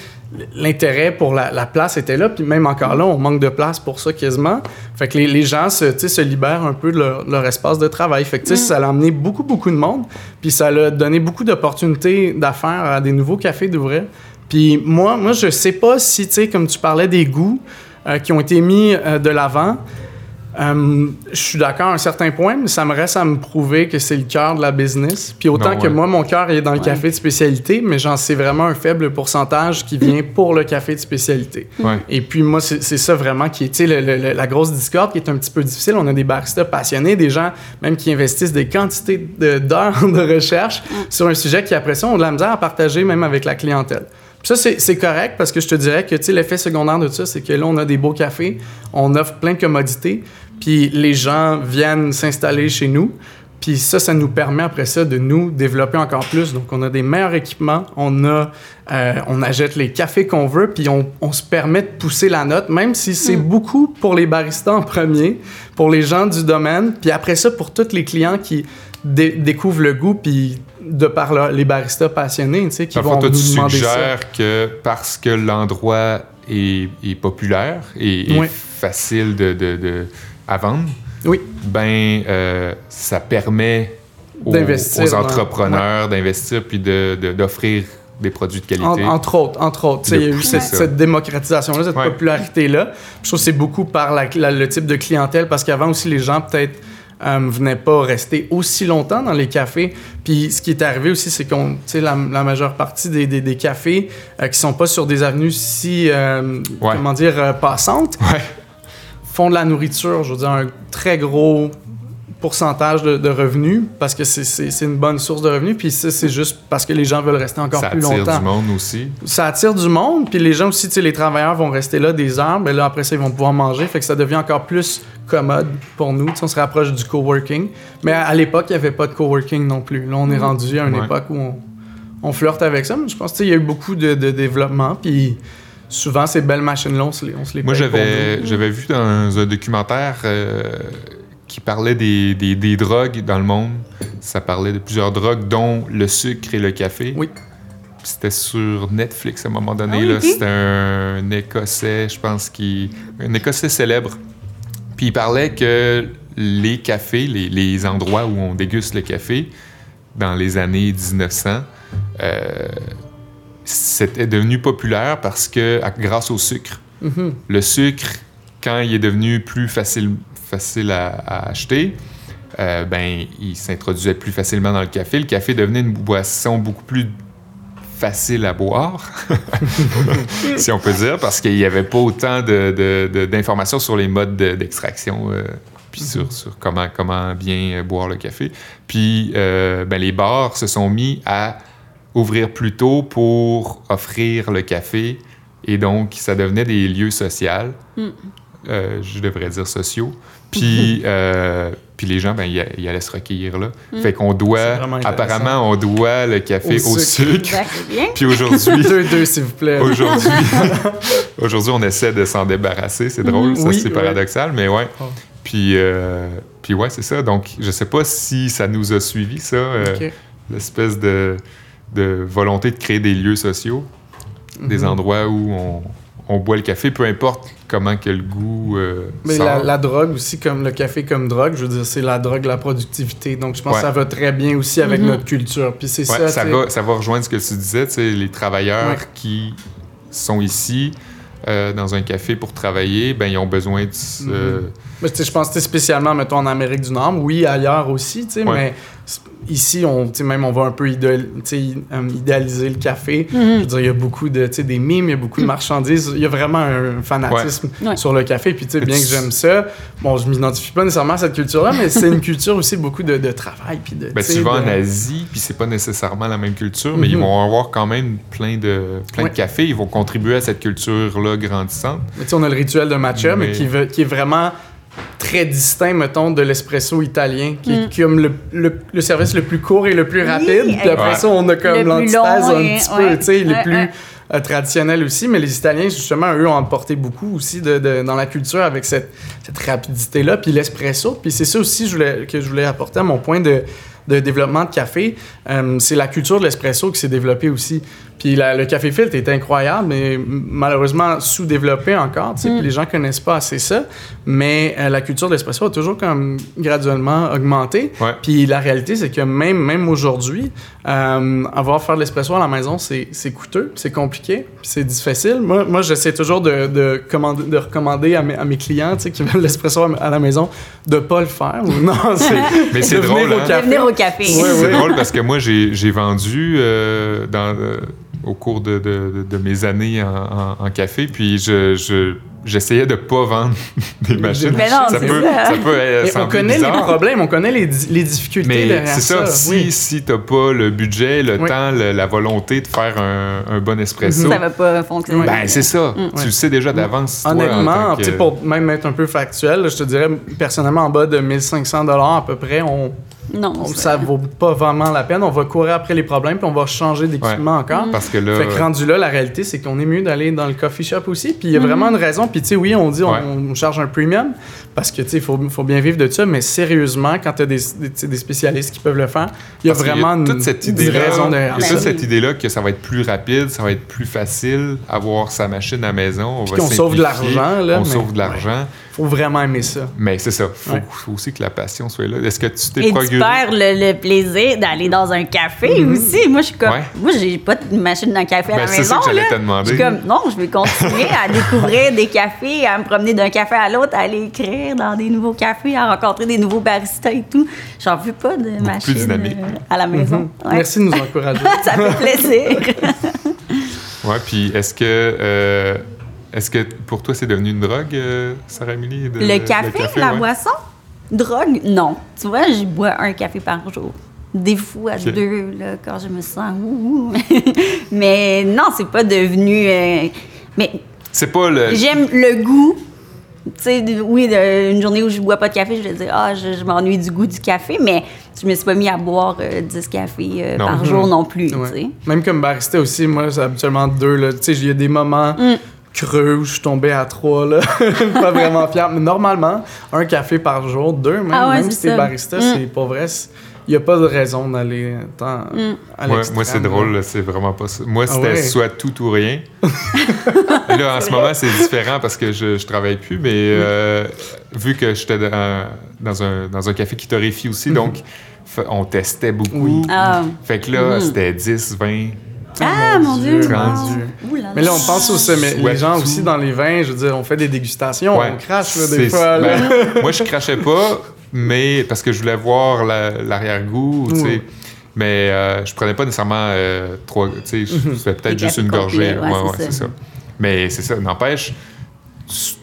l'intérêt pour la, la place était là, puis même encore là, on manque de place pour ça quasiment. Fait que les, les gens se, se libèrent un peu de leur, leur espace de travail. Fait que sais, ça a amené beaucoup, beaucoup de monde, puis ça a donné beaucoup d'opportunités d'affaires à des nouveaux cafés d'ouvrir. Puis moi, moi, je sais pas si, tu sais, comme tu parlais des goûts euh, qui ont été mis euh, de l'avant, euh, je suis d'accord à un certain point, mais ça me reste à me prouver que c'est le cœur de la business. Puis autant Non, que moi, mon cœur est dans le café de spécialité, mais j'en sais vraiment un faible pourcentage qui vient pour le café de spécialité. Ouais. Et puis moi, c'est ça vraiment qui est, tu sais, le- le- le- la grosse discorde qui est un petit peu difficile. On a des baristas passionnés, des gens même qui investissent des quantités d'heures de, recherche sur un sujet qui, après ça, ont de la misère à partager même avec la clientèle. Puis ça, c'est- c'est correct parce que je te dirais que tu sais, l'effet secondaire de tout ça, c'est que là, on a des beaux cafés, on offre plein de commodités, puis les gens viennent s'installer chez nous. Puis ça, ça nous permet après ça de nous développer encore plus. Donc, on a des meilleurs équipements, on a, euh, on achète les cafés qu'on veut, puis on, on se permet de pousser la note, même si c'est beaucoup pour les baristas en premier, pour les gens du domaine, puis après ça, pour tous les clients qui dé- découvrent le goût, puis de par leur- les baristas passionnés, tu sais, qui le vont toi, nous tu demander ça. suggères que parce que l'endroit est, est populaire et, facile de, de- de- à vendre, Oui. ben euh, ça permet aux, entrepreneurs d'investir puis de- de- d'offrir des produits de En- qualité. entre autres, entre autres. Il y a eu cette, démocratisation-là, cette Ouais. popularité-là. Je trouve que c'est beaucoup par la- la- le type de clientèle, parce qu'avant aussi, les gens peut-être euh, venaient pas rester aussi longtemps dans les cafés. Puis ce qui est arrivé aussi, c'est qu'on, tu sais, la, la majeure partie des, des- des cafés euh, qui sont pas sur des avenues si, euh, Ouais. comment dire, euh, passantes, Ouais. Font de la nourriture, je veux dire, un très gros pourcentage de, de revenus parce que c'est- une bonne source de revenus puis ça c'est juste parce que les gens veulent rester encore ça plus attire longtemps du monde aussi. ça attire du monde, puis les gens aussi, tu sais, les travailleurs vont rester là des heures, mais là, après ça, ils vont pouvoir manger, fait que ça devient encore plus commode pour nous. Tu sais, on se rapproche du coworking. Mais à, à l'époque, il n'y avait pas de coworking non plus. Là, on est rendu à une Ouais. époque où on, on flirte avec ça, mais je pense qu'il y a eu beaucoup de, de développement, puis souvent, ces belles machines-là, on se les, on se les Moi, j'avais, j'avais vu dans un documentaire euh, qui parlait des, des- des drogues dans le monde. Ça parlait de plusieurs drogues, dont le sucre et le café. Oui. Puis C'était sur Netflix à un moment donné. Ah oui. C'était un Écossais, je pense, qui. Un Écossais célèbre. Puis il parlait que les cafés, les, les endroits où on déguste le café, dans les années 1900, euh, c'était devenu populaire parce que, à- grâce au sucre. Mhm. Le sucre, quand il est devenu plus facile, facile à, à acheter, euh, ben, il s'introduisait plus facilement dans le café. Le café devenait une boisson beaucoup plus facile à boire, si on peut dire, parce qu'il n'y avait pas autant de- de- de- d'informations sur les modes de- d'extraction, euh, puis sur, sur comment, comment bien boire le café. Puis euh, ben, les bars se sont mis à ouvrir plus tôt pour offrir le café. Et donc, ça devenait des lieux sociaux. Mm. Euh, je devrais dire sociaux. Puis, euh, puis les gens, ben, ils, allaient se recueillir là. Mm. Fait qu'on doit, apparemment, on doit le café Au au, sucre. sucre. Ben, bien. Puis aujourd'hui, Deux, deux, s'il vous plaît. aujourd'hui, aujourd'hui, on essaie de s'en débarrasser. C'est drôle, ça, Oui, c'est ouais. paradoxal, mais ouais. Oh. Puis, euh, puis ouais, c'est ça. Donc, je sais pas si ça nous a suivi, ça, euh, Ok. l'espèce de, de volonté de créer des lieux sociaux, des Mhm. endroits où on, on boit le café, peu importe comment que le goût euh, Mais sort. la, la drogue aussi, comme le café comme drogue, je veux dire, c'est la drogue la productivité. Donc, je pense Ouais. que ça va très bien aussi avec Mhm. notre culture. Puis c'est Ouais, ça, ça, va, ça va rejoindre ce que tu disais, tu sais, les travailleurs Ouais. qui sont ici euh, dans un café pour travailler, ben ils ont besoin de... Mhm. Mais je pense que c'est spécialement, mettons, en Amérique du Nord, oui, ailleurs aussi, tu sais, Ouais. mais ici, on, tu sais, même on va un peu euh, idéaliser le café. Mhm. Je veux dire, il y a beaucoup de, tu sais, des mimes, il y a beaucoup de marchandises, il y a vraiment un fanatisme Ouais. sur le café, puis tu sais, Mais bien que j'aime ça, bon, je m'identifie pas nécessairement à cette culture-là, mais c'est une culture aussi beaucoup de, de travail, puis de, Ben, tu vas en Asie, puis c'est pas nécessairement la même culture, mais Mhm. ils vont avoir quand même plein de, plein Ouais. de cafés. Ils vont contribuer à cette culture-là grandissante. Mais tu sais, on a le rituel de matcha, mais, Mais- qui, veut- qui est vraiment très distinct, mettons, de l'espresso italien, qui est comme le, le- le service le plus court et le plus Oui, rapide. Puis après Ouais. ça, on a comme l'antithèse un et- petit ouais, peu, tu sais, les plus euh, traditionnels aussi. Mais les Italiens, justement, eux, ont apporté beaucoup aussi de, de- dans la culture avec cette, cette rapidité-là. Puis l'espresso, puis c'est ça aussi je voulais, que je voulais apporter à mon point de, de développement de café. Euh, c'est la culture de l'espresso qui s'est développée aussi. Puis la- le café filtre est incroyable, mais malheureusement sous-développé encore. Mm. Puis les gens connaissent pas assez ça. Mais euh, la culture de l'espresso a toujours comme graduellement augmenté. Ouais. Puis la réalité, c'est que même, même aujourd'hui, euh, avoir faire de l'espresso à la maison, c'est c'est coûteux, c'est compliqué, c'est difficile. Moi, moi j'essaie toujours de, de, commander, de recommander à mes, à mes clients qui veulent l'espresso à, à la maison de pas le faire. Ou non, Mais c'est venir drôle, au hein? café. Venir au café. Ouais, C'est ouais. drôle parce que moi, j'ai j'ai vendu euh, dans, euh, au cours de, de- de- de mes années en, en- en café, puis je, je- j'essayais de pas vendre des machines. Mais non, ça, peut, ça. ça peut euh, Mais on connaît bizarre, les problèmes, on connaît les, di- les difficultés Mais derrière c'est ça, ça. si, oui. si t'as pas le budget, le Oui. temps, le- la volonté de faire un, un bon espresso, Ça va pas fonctionner. Ben c'est ça. Tu Ouais. le sais déjà d'avance. Honnêtement, que- tu pour même être un peu factuel, je te dirais personnellement en bas de 1500 à peu près, on, Non, on- ça vaut pas vraiment la peine. On va courir après les problèmes puis on va changer d'équipement encore. Parce que là, Fait que rendu là, la réalité, c'est qu'on est mieux d'aller dans le coffee shop aussi. Puis il y a Mhm. vraiment une raison. Puis tu sais, oui, on dit on, Ouais. on charge un premium parce que tu sais, il faut, faut bien vivre de ça. Mais sérieusement, quand tu as des, des, spécialistes qui peuvent le faire, il y a Parce vraiment une, toute cette une idée-là, raison il y derrière a toute cette idée-là que ça va être plus rapide, ça va être plus facile avoir sa machine à la maison. On va qu'on sauve de l'argent, là, On mais- sauve de l'argent. Faut vraiment aimer ça. Mais c'est ça. Faut, Ouais. faut aussi que la passion soit là. Est-ce que tu t'es Et tu procuré? perds le, le plaisir d'aller dans un café aussi. Moi, je suis comme. Ouais. Moi, j'ai pas de machine à café à Ben, la c'est maison. ça que j'allais là. te demander. Je suis comme, non, je vais continuer à découvrir des cafés, à me promener d'un café à l'autre, à aller écrire dans des nouveaux cafés, à rencontrer des nouveaux baristas et tout. J'en veux pas de machine dynamique. euh, à la maison. Mhm. Ouais. Merci de nous encourager. Ça fait plaisir. Ouais, puis est-ce que, euh, est-ce que pour toi, c'est devenu une drogue, euh, Sarah Emily? de- le café, la ouais? boisson, drogue, non. Tu vois, je bois un café par jour. Des fois Ok. deux, là, quand je me sens ouh. ouh. Mais non, c'est pas devenu. euh, Mais C'est pas le. j'aime le goût. Tu sais, oui, de- une journée où je bois pas de café, je vais dire, ah, je, je m'ennuie du goût du café, mais je me suis pas mis à boire euh, 10 cafés euh, Non. par jour non plus, Ouais. tu sais. Même comme barista aussi, moi, c'est habituellement deux. là. Tu sais, il y a des moments Mm. Creux où je suis tombé à trois. Là. pas vraiment fier. Mais normalement, un café par jour, deux, même, Ah ouais, même c'est si t'es barista, Mm. c'est pas vrai. Il n'y a pas de raison d'aller tant Mm. à Moi, c'est drôle, là, c'est vraiment pas ça. Moi, c'était ouais? soit tout ou rien. Et là, en ce moment, c'est différent parce que je, je travaille plus, mais euh, vu que j'étais dans, dans un, dans un café qui torréfie aussi, donc fa- on testait beaucoup. Oui. Ah, Fait que là, c'était 10, 20. Ah, mon Dieu! trente. wow. Ouh là là. Mais là, on pense aussi, mais Ouais, les gens tout. aussi dans les vins, je veux dire, on fait des dégustations, Ouais. on crache là, des C'est- fois. là. ben, moi, je crachais pas, mais parce que je voulais voir la- l'arrière-goût, tu sais. Oui. Mais euh, je prenais pas nécessairement euh, trois. Tu sais, je faisais peut-être juste une gorgée. ouais, c'est ça. Mais c'est ça. N'empêche,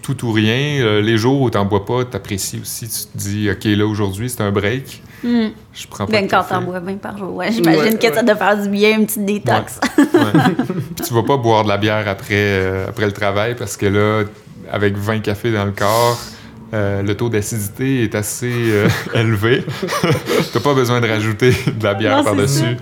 tout ou rien. Euh, les jours où t'en bois pas, t'apprécies aussi. Tu te dis, OK, là, aujourd'hui, c'est un break. Hmm. Je prends pas Ben, de quand t'en bois 20 par jour, ouais. J'imagine Ouais, que ça doit faire du bien, une petite détox. Puis tu vas pas boire de la bière après, euh, après le travail parce que là, avec 20 cafés dans le corps, euh, le taux d'acidité est assez euh, élevé. T'as pas besoin de rajouter de la bière par-dessus.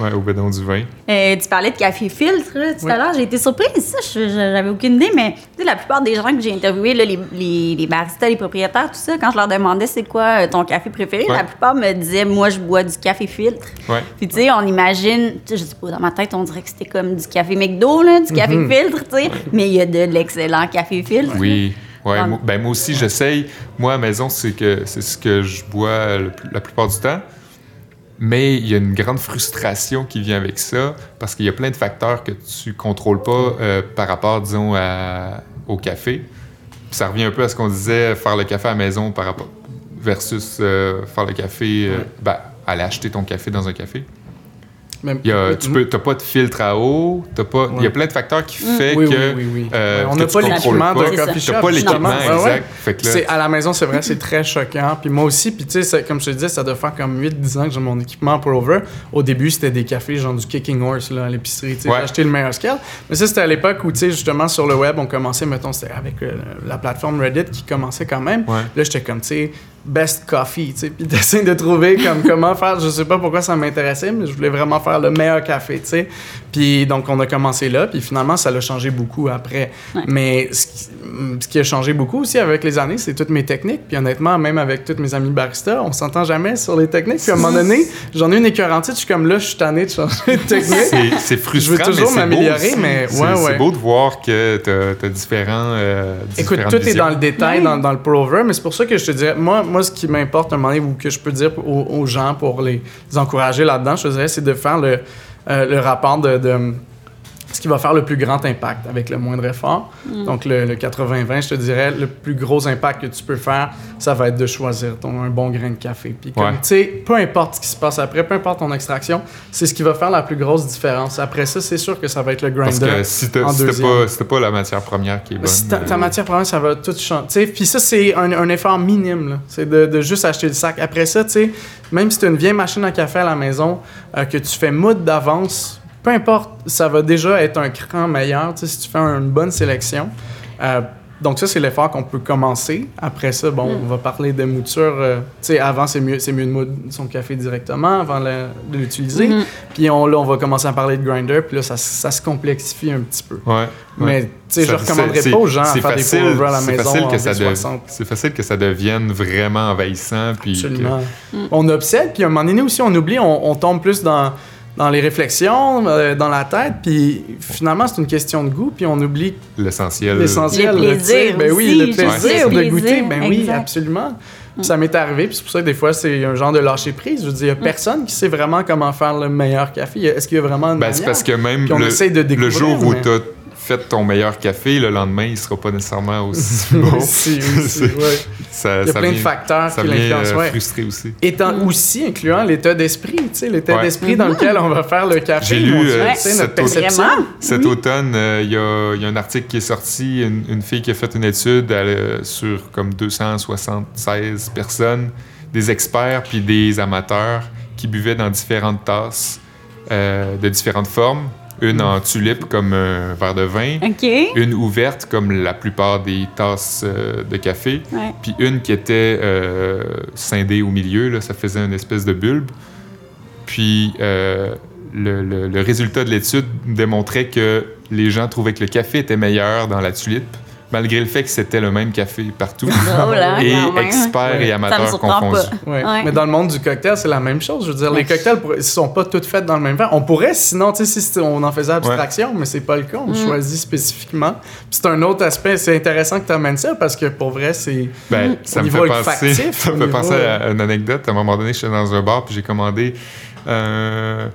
Ouais, au bedon du vin. Euh, tu parlais de café filtre là, tout Oui. à l'heure. J'ai été surprise. Ça, j'avais aucune idée, mais tu sais, la plupart des gens que j'ai interviewés, là, les, les, les baristas, les propriétaires, tout ça, quand je leur demandais c'est quoi euh, ton café préféré, Ouais. la plupart me disaient moi, je bois du café filtre. Ouais. Puis, tu sais, on imagine, je sais pas, dans ma tête, on dirait que c'était comme du café McDo, là, du café Mhm. filtre, tu sais. Mais il y a de l'excellent café filtre. Oui. Ouais, moi, ben moi aussi, j'essaye. Moi, à maison, c'est que c'est ce que je bois le la plupart du temps. Mais il y a une grande frustration qui vient avec ça parce qu'il y a plein de facteurs que tu contrôles pas euh, par rapport, disons, à- au café. Puis ça revient un peu à ce qu'on disait, faire le café à la maison par rapport versus euh, faire le café, euh, ben, aller acheter ton café dans un café. Même- Il y a, tu peux, t'as pas de filtre à eau, t'as pas, il y a plein de facteurs qui Mm. fait Oui, oui, que oui, oui. euh, Ouais, on n'a tu pas contrôles l'équipement C'est coffee shop. Pas l'équipement, justement. Ouais, ouais. exact. Fait que là- C'est à la maison, c'est vrai, c'est très choquant. Puis moi aussi, puis tu sais, comme je te disais, ça doit faire comme 8-10 ans que j'ai mon équipement pour over. Au début, c'était des cafés genre du Kicking Horse là, à l'épicerie. Tu sais, Ouais. j'ai acheté le meilleur scale. Mais ça, c'était à l'époque où, tu sais, justement, sur le web, on commençait, mettons, c'était avec euh, la plateforme Reddit qui commençait quand même. Ouais. Là, j'étais comme, tu sais, best coffee, tu sais. Puis t'essayes de trouver comme comment faire. Je sais pas pourquoi ça m'intéressait, mais je voulais vraiment faire le meilleur café, tu sais. Puis donc, on a commencé là. Puis finalement, ça l'a changé beaucoup après. Ouais. Mais ce qui, ce qui a changé beaucoup aussi avec les années, c'est toutes mes techniques. Puis honnêtement, même avec tous mes amis baristas, on s'entend jamais sur les techniques. Puis à un moment donné, j'en ai une écœurante. Je suis comme là, je suis tanné de changer de technique. C'est- C'est frustrant, Je veux toujours m'améliorer, mais C'est- ouais, C'est ouais. beau de voir que t'as as différents. euh, Écoute, tout est dans le détail, Ouais. dans, dans le pour-over, mais c'est pour ça que je te dirais, moi, moi ce qui m'importe un moment donné, ou que je peux dire aux, gens pour les, encourager là-dedans, je dirais, c'est de faire le, euh, rapport de, de ce qui va faire le plus grand impact avec le moindre effort. Donc, le, le 80-20, je te dirais, le plus gros impact que tu peux faire, ça va être de choisir ton, un bon grain de café. Puis, comme, Ouais. tu sais, peu importe ce qui se passe après, peu importe ton extraction, c'est ce qui va faire la plus grosse différence. Après ça, c'est sûr que ça va être le Parce grinder. que si t'as si pas, si t'as pas la matière première qui est bonne. Si ta, ta euh, matière première, ça va tout changer. Puis ça, c'est un, un effort minime. C'est de, de juste acheter le sac. Après ça, tu sais, même si tu as une vieille machine à café à la maison, euh, que tu fais moudre d'avance, peu importe, ça va déjà être un cran meilleur tu sais, si tu fais une bonne sélection. Euh, donc ça, c'est l'effort qu'on peut commencer. Après ça, bon, Mm. on va parler de mouture. euh, tu sais, avant, c'est mieux, c'est mieux de moudre son café directement avant le- de l'utiliser. Mhm. Puis on, là, on va commencer à parler de grinder. Puis là, ça, ça se complexifie un petit peu. Ouais. Mais tu sais, je recommanderais pas aux gens à c'est faire facile- des pour à la maison facile en que ça dev- V60. C'est facile que ça devienne vraiment envahissant. Puis que- Absolument. On obsède, puis à un moment donné aussi, on oublie, on, on tombe plus dans, dans les réflexions, euh, dans la tête, puis finalement, c'est une question de goût, puis on oublie l'essentiel. l'essentiel. Le là, plaisir. Ben oui, le plaisir le de goûter, ben oui, absolument. Puis Ça m'est arrivé, puis c'est pour ça que des fois, c'est un genre de lâcher prise. Je veux dire, il n'y a personne qui sait vraiment comment faire le meilleur café. Est-ce qu'il y a vraiment une Ben, c'est parce que même le, essaie de le jour où mais- tu as fait ton meilleur café, le lendemain, il sera pas nécessairement aussi bon. Aussi, aussi, C'est- ouais. ça, Il y a ça plein de facteurs Ça qui l'influencent. euh, ouais. frustrer aussi. Étant aussi incluant l'état d'esprit, tu sais, l'état Ouais. d'esprit dans lequel on va faire le café. J'ai lu, euh, cet notre automne-? Cet Oui. automne, euh, il y, a, il y a un article qui est sorti, une, une fille qui a fait une étude elle, euh, sur comme 276 personnes, des experts puis des amateurs qui buvaient dans différentes tasses euh, de différentes formes. Une en tulipe comme un verre de vin, une ouverte comme la plupart des tasses euh, de café, Ouais. puis une qui était euh, scindée au milieu, là, ça faisait une espèce de bulbe. Puis euh, le, le- le résultat de l'étude démontrait que les gens trouvaient que le café était meilleur dans la tulipe, malgré le fait que c'était le même café partout. Hein, et experts Ouais. et amateurs confondus. Ouais. Ouais. Mais dans le monde du cocktail, c'est la même chose. Je veux dire, les cocktails ne sont pas toutes faites dans le même verre. On pourrait, sinon, tu sais, si on en faisait abstraction, mais c'est pas le cas. On Mm. choisit spécifiquement. Puis c'est un autre aspect. C'est intéressant que tu amènes ça parce que pour vrai, c'est. Ben, Mm. ça Au me fait niveau penser, ça me fait niveau, penser euh, à une anecdote. À un moment donné, j'étais dans un bar puis j'ai commandé. euh,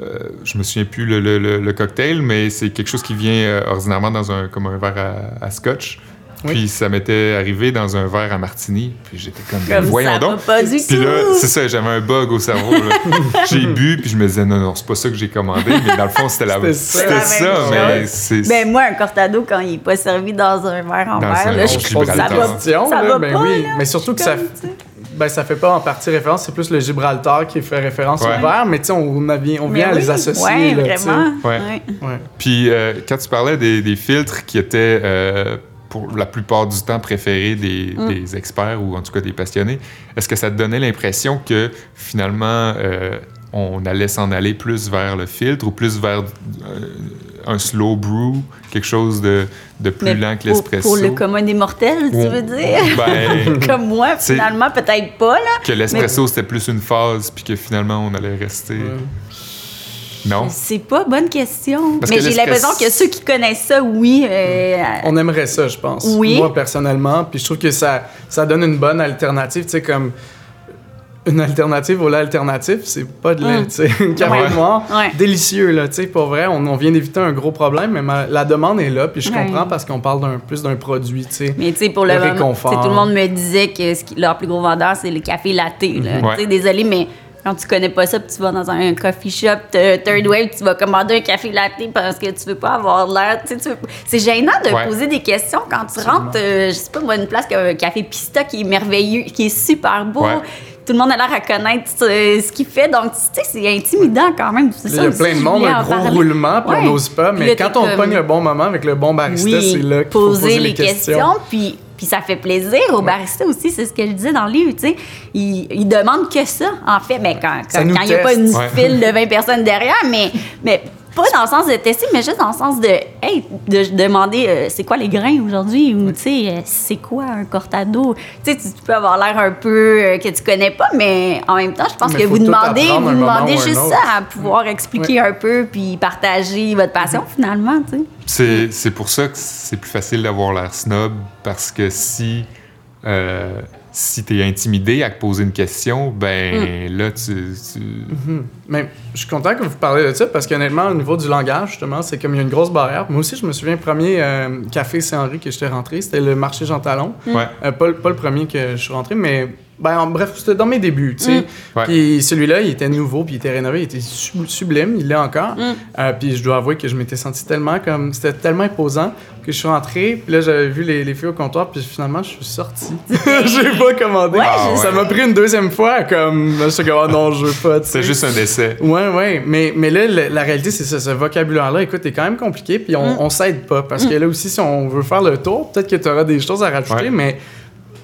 euh, je me souviens plus le, le- le- le cocktail, mais c'est quelque chose qui vient euh, ordinairement dans un comme un verre à, à scotch. Oui. Puis ça m'était arrivé dans un verre à martini. Puis j'étais comme, Comme voyons ça donc. pas du Puis tout. là, c'est ça, j'avais un bug au cerveau. j'ai bu, puis je me disais, non, non, c'est pas ça que j'ai commandé. Mais dans le fond, c'était la C'était ça. Ça, mais c'est. Ben moi, un cortado, quand il est pas servi dans un verre en Dans verre, un là, bon je pose des ça va, ça va ben pas, oui. là. Mais surtout que ça, Comme, tu sais. Ben, ça fait pas en partie référence, c'est plus le Gibraltar qui fait référence Ouais. au verre, mais tu sais, on, on vient à les associer. Ouais, là, tu sais. vraiment. Ouais. ouais. Ouais. Puis euh, quand tu parlais des, des filtres qui étaient euh, pour la plupart du temps préférés des, Mm. des experts ou en tout cas des passionnés, est-ce que ça te donnait l'impression que finalement euh, on allait s'en aller plus vers le filtre ou plus vers euh, un slow brew, quelque chose de, de plus Mais lent que l'espresso? pour le commun des mortels, tu veux dire? Ben, Comme moi, finalement, peut-être pas, là. que l'espresso c'était plus une phase puis que finalement on allait rester. Non? C'est pas bonne question. Parce Mais que j'ai l'impression que ceux qui connaissent ça, oui. euh, On aimerait ça, je pense. Oui. Moi, personnellement. Puis je trouve que ça, ça donne une bonne alternative. Tu sais, comme une alternative au lait alternatif, c'est pas de lait, Mm. tu sais. Un café Ouais. noir, Ouais. délicieux, là, tu sais. Pour vrai, on, on vient d'éviter un gros problème, mais ma- la demande est là. Puis je Ouais. comprends parce qu'on parle d'un, plus d'un produit, tu sais. Mais tu sais, pour le, Le moment, réconfort. tout le monde me disait que ce qui- leur plus gros vendeur, c'est le café latte. là. Ouais. Tu sais, désolé, mais quand tu connais pas ça, puis tu vas dans un coffee shop, third wave, tu vas commander un café latte parce que tu veux pas avoir l'air. tu sais, tu veux- C'est gênant de Ouais. poser des questions quand tu rentres, euh, je sais pas, moi, une place comme un café Pista qui est merveilleux, qui est super beau. Ouais. Tout le monde a l'air à connaître ce qu'il fait. Donc, tu sais, c'est intimidant quand même. Il y a plein de monde, un gros parler. roulement, puis Ouais. on n'ose pas. Mais quand on comme- pogne un bon moment avec le bon barista, c'est là qu'il faut poser poser les questions. puis, puis ça fait plaisir au barista aussi, c'est ce que je disais dans le livre, tu sais. Il, il demande que ça, en fait, mais quand quand il n'y a pas une Ouais. file de 20 personnes derrière, mais, mais pas dans le sens de tester, mais juste dans le sens de, hey, de demander euh, c'est quoi les grains aujourd'hui, ou tu sais, euh, c'est quoi un cortado? Tu sais, tu peux avoir l'air un peu euh, que tu connais pas, mais en même temps, je pense Mais que vous demandez, vous demandez juste ça, à pouvoir expliquer un peu, puis partager votre passion finalement, tu sais. C'est, c'est pour ça que c'est plus facile d'avoir l'air snob, parce que si, si tu es intimidé à te poser une question, ben là, tu. tu- Mais je suis content que vous parlez de ça parce qu'honnêtement, au niveau du langage, justement, c'est comme il y a une grosse barrière. Moi aussi, je me souviens, le premier euh, café Saint-Henri que j'étais rentré, c'était le marché Jean Talon. Ouais. Euh, pas, le- pas le premier que je suis rentré, mais ben, en bref, c'était dans mes débuts, tu sais. Ouais. Puis celui-là, il était nouveau, puis il était rénové, il était sub- sublime, il l'est encore. Euh, puis je dois avouer que je m'étais senti tellement comme... C'était tellement imposant que je suis rentré, puis là, j'avais vu les, les filles au comptoir, puis finalement, je suis sorti. J'ai pas commandé. Ouais, Ah, je- Ça m'a pris une deuxième fois, comme... Là, j'étais comme, Ah non, je veux pas. C'est juste un essai. Ouais, ouais, mais, mais là, la réalité, c'est ça. Ce vocabulaire-là, écoute, est quand même compliqué, puis on, on s'aide pas. Parce que là aussi, si on veut faire le tour, peut-être que tu auras des choses à rajouter, Ouais. mais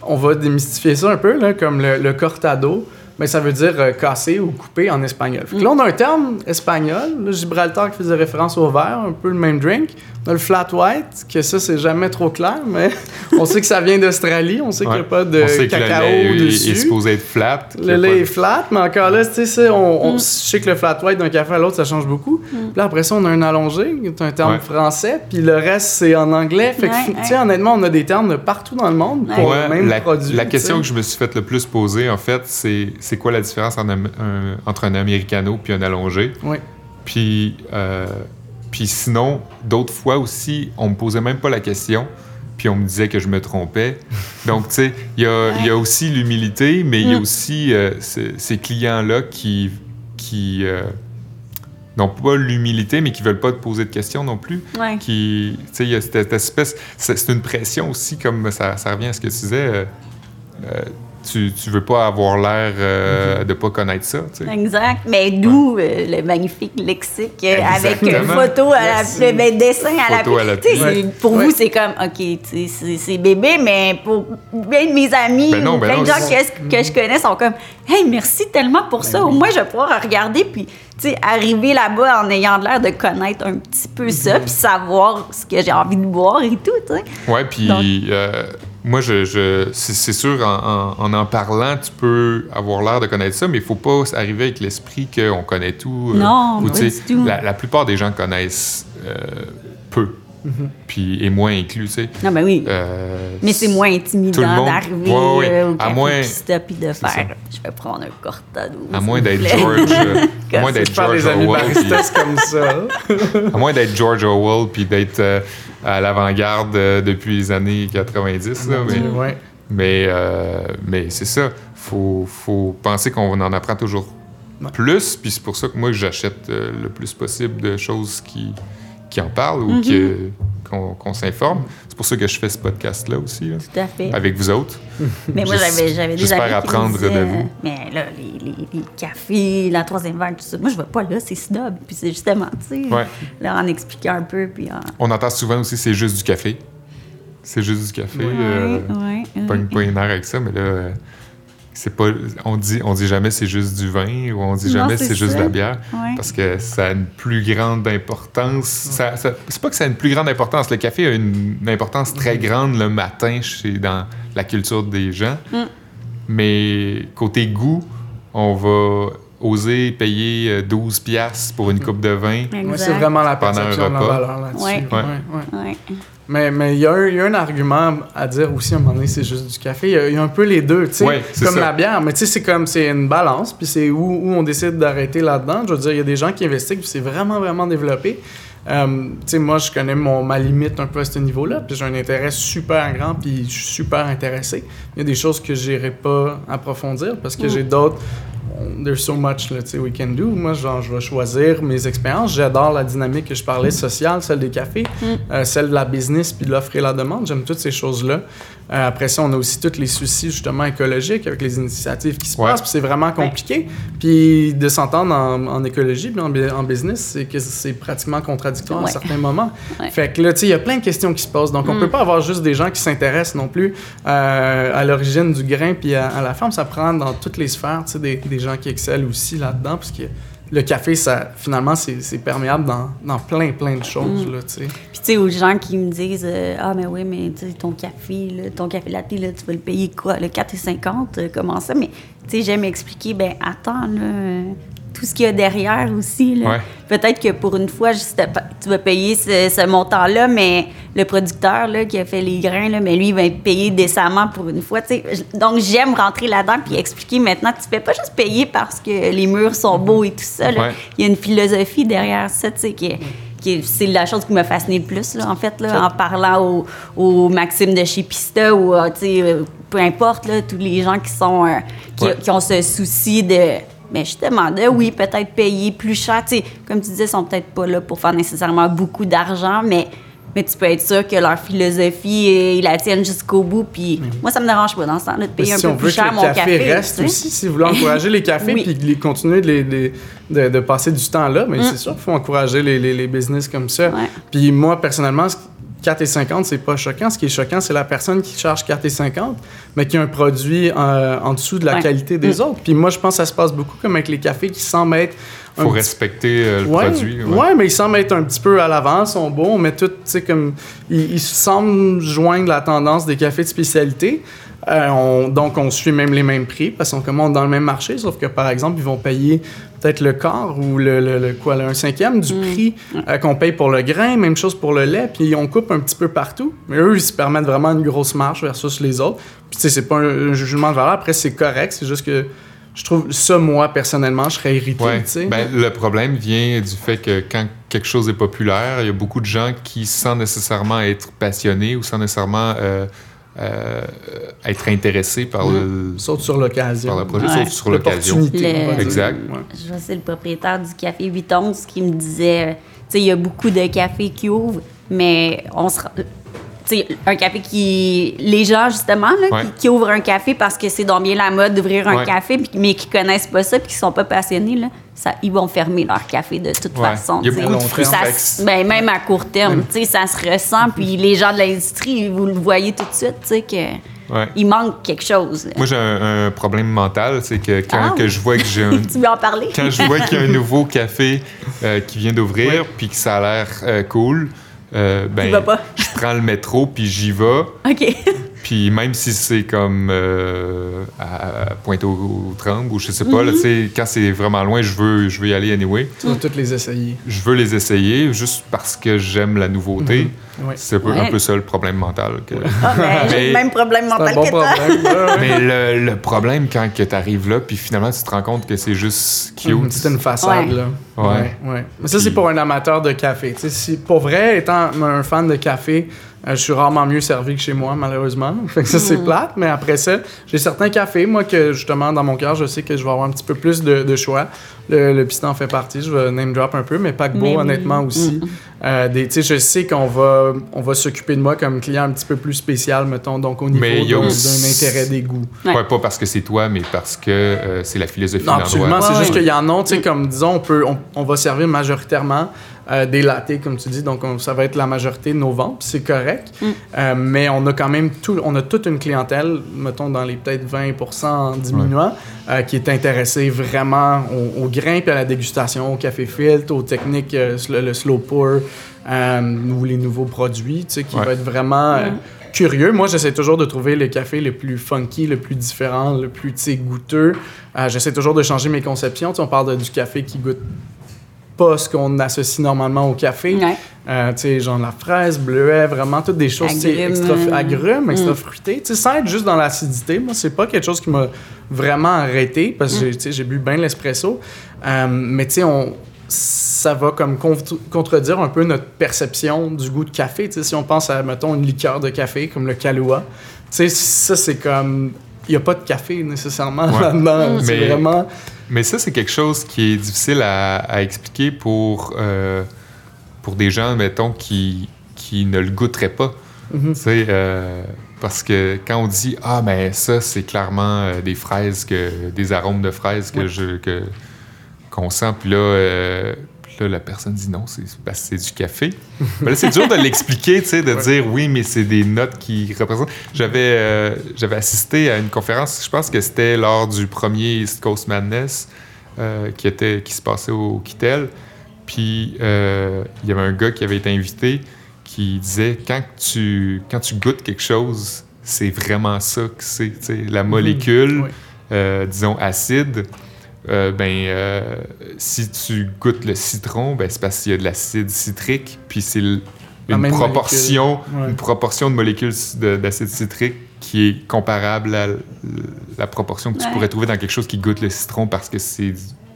on va démystifier ça un peu, comme le cortado. Mais ça veut dire euh, casser ou couper en espagnol. Fait que là, on a un terme espagnol, le Gibraltar qui faisait référence au verre, un peu le même drink. On a le flat white, que ça, c'est jamais trop clair, mais on sait que ça vient d'Australie, on sait qu'il n'y a pas de On sait que le cacao lait est- dessus. est supposé être flat. Le lait de- est flat, mais encore là, tu sais, on, on- je sais que le flat white d'un café à l'autre, ça change beaucoup. Puis là, après ça, on a un allongé, qui est un terme Ouais. français, puis le reste, c'est en anglais. Fait que, Ouais, tu sais, ouais. honnêtement, on a des termes de partout dans le monde pour Ouais, le même la, produit. la question que je me suis fait le plus poser, en fait, c'est c'est quoi la différence en am- un- entre un americano puis un allongé? Oui. Puis, euh, puis sinon, d'autres fois aussi, on me posait même pas la question, puis on me disait que je me trompais. Donc, tu sais, il y a, il y a aussi l'humilité, mais il y a Mm. aussi euh, ce- ces clients-là qui, qui euh, n'ont pas l'humilité, mais qui veulent pas te poser de questions non plus. Ouais. Qui, tu sais, il y a cette, cette espèce... C'est c'est une pression aussi, comme ça, ça revient à ce que tu disais. Euh, euh, tu, tu veux pas avoir l'air euh, de pas connaître ça, tu sais. Exact. Mais d'où euh, le magnifique lexique euh, avec une Exactement. photo à la ben, dessin à Photo la à pluie. Pour Ouais. vous, c'est comme, OK, c'est c'est bébé, mais pour bien de mes amis Ben non, ben plein non, de gens que, que je connais sont comme, hey, merci tellement pour Ben ça. Au moins, je vais pouvoir regarder puis arriver là-bas en ayant l'air de connaître un petit peu ça puis savoir ce que j'ai envie de boire et tout. Ouais, puis euh, moi, je, je, c'est sûr, en, en parlant, tu peux avoir l'air de connaître ça, mais il faut pas arriver avec l'esprit qu'on connaît tout. euh, Non, ou, tout. La, la plupart des gens connaissent euh, peu. Puis et moins inclus, tu sais. Non, ben oui. Euh, Mais c'est moins intimidant d'arriver Ouais, ouais. euh, au À moins- puis de faire « Je vais prendre un cortado. à s'il moins d'être. George, euh, à moins d'être George Orwell, puis- baristas comme ça. à moins d'être George Orwell puis d'être euh, à l'avant-garde euh, depuis les années 90, là, mais, Ouais. mais, euh, mais c'est ça. Faut, faut penser qu'on en apprend toujours Ouais. plus, puis c'est pour ça que moi j'achète euh, le plus possible de choses qui, qui en parlent ou que- qu'on s'informe. C'est pour ça que je fais ce podcast-là aussi, là, Tout à fait. avec vous autres. Mais moi, j'avais, des j'espère amis qui me apprendre de vous. Mais là, les, les, les cafés, la troisième vague, tout ça, moi, je vais pas là, c'est snob. Puis c'est justement, tu sais, Ouais. là, en expliquant un peu, puis en... On entend souvent aussi c'est juste du café. C'est juste du café. Ouais. euh, ouais, pas, une, avec ça, mais là, euh, c'est pas. On dit, on dit jamais c'est juste du vin ou on dit Non, jamais c'est juste de la bière Ouais. parce que ça a une plus grande importance. Ça, ça- c'est pas que ça a une plus grande importance. Le café a une, une importance très grande le matin chez, dans la culture des gens. Mm. Mais côté goût, on va oser payer euh, 12 piastres pour une coupe de vin. C'est vraiment la perception de la valeur là-dessus. Ouais. Mais mais il y, a un- il y a un argument à dire aussi à un moment donné, c'est juste du café. Il y a- y, un peu les deux, tu sais. Ouais, comme ça. la bière, mais tu sais, c'est comme, c'est une balance, puis c'est où, où on décide d'arrêter là-dedans. Je veux dire, il y a des gens qui investissent, puis c'est vraiment, vraiment développé. Euh, tu sais, moi, je connais mon, ma limite un peu à ce niveau-là, puis j'ai un intérêt super grand, puis je suis super intéressé. Il y a des choses que j'irai pas approfondir parce que Mm. j'ai d'autres. There's so much là, we can do. Moi, genre, je vais choisir mes expériences. J'adore la dynamique que je parlais sociale, celle des cafés, euh, celle de la business puis de l'offre et la demande. J'aime toutes ces choses-là. Euh, après ça, on a aussi tous les soucis justement écologiques avec les initiatives qui se Ouais. passent. Puis c'est vraiment compliqué. Puis de s'entendre en, en écologie puis en, bu- en business, c'est que c'est pratiquement contradictoire à certains moments. Ouais. Fait que là, tu sais, il y a plein de questions qui se posent. Donc, on peut pas avoir juste des gens qui s'intéressent non plus euh, à l'origine du grain puis à, à la forme. Ça prend dans toutes les sphères, tu sais, des, des gens qui excellent aussi là-dedans, parce que le café, ça, finalement, c'est c'est perméable dans, dans plein, plein de choses, là, tu sais. Puis tu sais, aux gens qui me disent euh, Ah, mais oui, mais ton café, là, ton café latte, là, tu vas le payer quoi Le 4,50 euh, Comment ça Mais tu sais, j'aime expliquer Ben, attends, là, euh, tout ce qu'il y a derrière aussi. là. Ouais. Peut-être que pour une fois, juste, tu vas payer ce, ce montant-là, mais le producteur là, qui a fait les grains, là, mais lui, il va être payé décemment pour une fois. tu sais. J- Donc, j'aime rentrer là-dedans puis expliquer maintenant que tu fais pas juste payer parce que les murs sont beaux et tout ça. là. Ouais. Il y a une philosophie derrière ça, tu sais, qui est- c'est la chose qui m'a fascinée le plus, là, en fait, là, en parlant au, au Maxime de chez Pista ou, euh, tu sais, euh, peu importe, là, tous les gens qui sont, euh, qui, Ouais. qui ont ce souci de, mais justement, de, oui, peut-être payer plus cher, comme tu disais, ils sont peut-être pas là pour faire nécessairement beaucoup d'argent, mais, mais tu peux être sûr que leur philosophie, euh, ils la tiennent jusqu'au bout, puis moi, ça me dérange pas dans ce temps-là de payer un si peu on plus veut que cher le mon café, café. reste tu sais. aussi, si vous voulez encourager les cafés Oui. puis les continuer de, les- de, de- de passer du temps là, mais c'est sûr qu'il faut encourager les, les- les business comme ça. Mm. Ouais. Puis moi, personnellement, ce- 4,50, c'est pas choquant. Ce qui est choquant, c'est la personne qui charge 4,50, mais qui a un produit euh, en dessous de la Ouais. qualité des autres. Puis moi, je pense que ça se passe beaucoup comme avec les cafés qui semblent être un faut petit respecter euh, le Ouais, produit. ouais. mais ils semblent être un petit peu à l'avance, sont beaux, mais tout, tu sais, comme. Ils, ils semblent joindre la tendance des cafés de spécialité. Euh, on- donc, on suit même les mêmes prix parce qu'on commande dans le même marché, sauf que, par exemple, ils vont payer peut-être le quart ou le, le- le- quoi, le un cinquième du prix euh, qu'on paye pour le grain, même chose pour le lait, puis on coupe un petit peu partout. Mais eux, ils se permettent vraiment une grosse marge versus les autres. Puis, tu sais, c'est pas un, un jugement de valeur. Après, c'est correct, c'est juste que je trouve ça, moi, personnellement, je serais irrité, Ouais. Ben, le problème vient du fait que quand quelque chose est populaire, il y a beaucoup de gens qui, sans nécessairement être passionnés ou sans nécessairement euh, euh, être intéressés par, le, Saute sur l'occasion. par le projet, Ouais. sauf sur l'occasion. Le-. Exact. Ouais. Je vois, c'est le propriétaire du café 811 qui me disait, euh, tu sais, il y a beaucoup de cafés qui ouvrent, mais on se... un café qui... Les gens, justement, là, Ouais. qui, qui ouvrent un café parce que c'est donc bien la mode d'ouvrir un Ouais. café, puis- mais qui connaissent pas ça, puis qui sont pas passionnés, là, ça, ils vont fermer leur café de toute Ouais. façon. Il y a beaucoup de terme, Ça ben, même à court terme, tu sais, ça se ressent, puis les gens de l'industrie, vous le voyez tout de suite, tu sais, que... Ouais. Il manque quelque chose. Moi, j'ai un, un problème mental, c'est que quand Ah. que je vois que j'ai un, tu veux en parler? quand je vois qu'il y a un nouveau café euh, qui vient d'ouvrir, puis que ça a l'air euh, cool, euh, ben, vas pas? je prends le métro, puis j'y vais. OK. Puis même si c'est comme euh, à Pointe-aux-Trembles ou je sais pas, sais, quand c'est vraiment loin, je veux, je veux y aller anyway. Tu vas toutes les essayer. Je veux les essayer juste parce que j'aime la nouveauté. Ouais. C'est un peu, Ouais. un peu ça le problème mental. que- Ah, ben, j'ai Mais- le même problème mental bon que toi. Mais le, le problème quand tu arrives là, puis finalement tu te rends compte que c'est juste cute. Mhm, C'est une façade, Ouais. là. Ouais. ouais. Mais ça, c'est pour un amateur de café. Si, pour vrai, étant un fan de café, je suis rarement mieux servi que chez moi, malheureusement. Fait que ça, c'est Mm. plate. Mais après ça, j'ai certains cafés, moi, que justement, dans mon cœur, je sais que je vais avoir un petit peu plus de, de choix. Le, le piston en fait partie. Je vais name drop un peu, mais Paquebot, Mais oui. honnêtement, aussi. Euh, des- tu sais, je sais qu'on va, on va s'occuper de moi comme client un petit peu plus spécial, mettons, donc au niveau d'un intérêt des goûts. Ouais. Ouais, pas parce que c'est toi, mais parce que euh, c'est la philosophie Non, de absolument. l'endroit. C'est Ouais, juste ouais. qu'il y en a, tu sais, comme disons, on, peut, on, on va servir majoritairement euh, des lattés, comme tu dis, donc on- ça va être la majorité de nos ventes, c'est correct. Mm. Euh, mais on a quand même tout, on a toute une clientèle, mettons dans les peut-être 20% en diminuant, euh, qui est intéressée vraiment au, au grain puis à la dégustation, au café filtre, aux techniques, euh, le, le slow pour, ou les nouveaux produits, tu sais, qui Ouais. va être vraiment euh, curieux. Moi, j'essaie toujours de trouver le café le plus funky, le plus différent, le plus, goûteux. Euh, j'essaie toujours de changer mes conceptions. On parle de- du café qui goûte pas ce qu'on associe normalement au café. Ouais. Euh, tu sais, genre la fraise, bleuet, vraiment toutes des choses tu sais, Agrumes. extra agrumes, extra Mm. fruitées. Tu sais, sans être juste dans l'acidité, moi, c'est pas quelque chose qui m'a vraiment arrêté parce que sais, j'ai bu bien l'espresso. Euh, mais tu sais, on ça va comme contre- contredire un peu notre perception du goût de café. Tu sais, si on pense à, mettons, une liqueur de café comme le Kahlua, tu sais, ça, c'est comme... Il n'y a pas de café nécessairement Ouais. là-dedans. C'est Mais- vraiment... Mais ça, c'est quelque chose qui est difficile à, à expliquer pour, euh, pour des gens, mettons, qui, qui ne le goûteraient pas. Mhm. Euh, parce que quand on dit Ah, mais ça, c'est clairement euh, des fraises, que, des arômes de fraises que Ouais. je, que, qu'on sent, puis là, là, la personne dit non, c'est, parce que c'est du café. Mais là, c'est dur de l'expliquer, tu sais, de Ouais. dire oui, mais c'est des notes qui représentent. J'avais, euh, j'avais assisté à une conférence, je pense que c'était lors du premier East Coast Madness euh, qui, était, qui se passait au Kittel. Puis euh, il y avait un gars qui avait été invité qui disait quand tu, quand tu goûtes quelque chose, c'est vraiment ça que c'est. La molécule, Oui. euh, disons acide, euh, ben, euh, si tu goûtes le citron, ben, c'est parce qu'il y a de l'acide citrique, puis c'est une proportion. Ouais. une proportion de molécules de- d'acide citrique qui est comparable à la proportion que tu Ouais. pourrais trouver dans quelque chose qui goûte le citron parce que c'est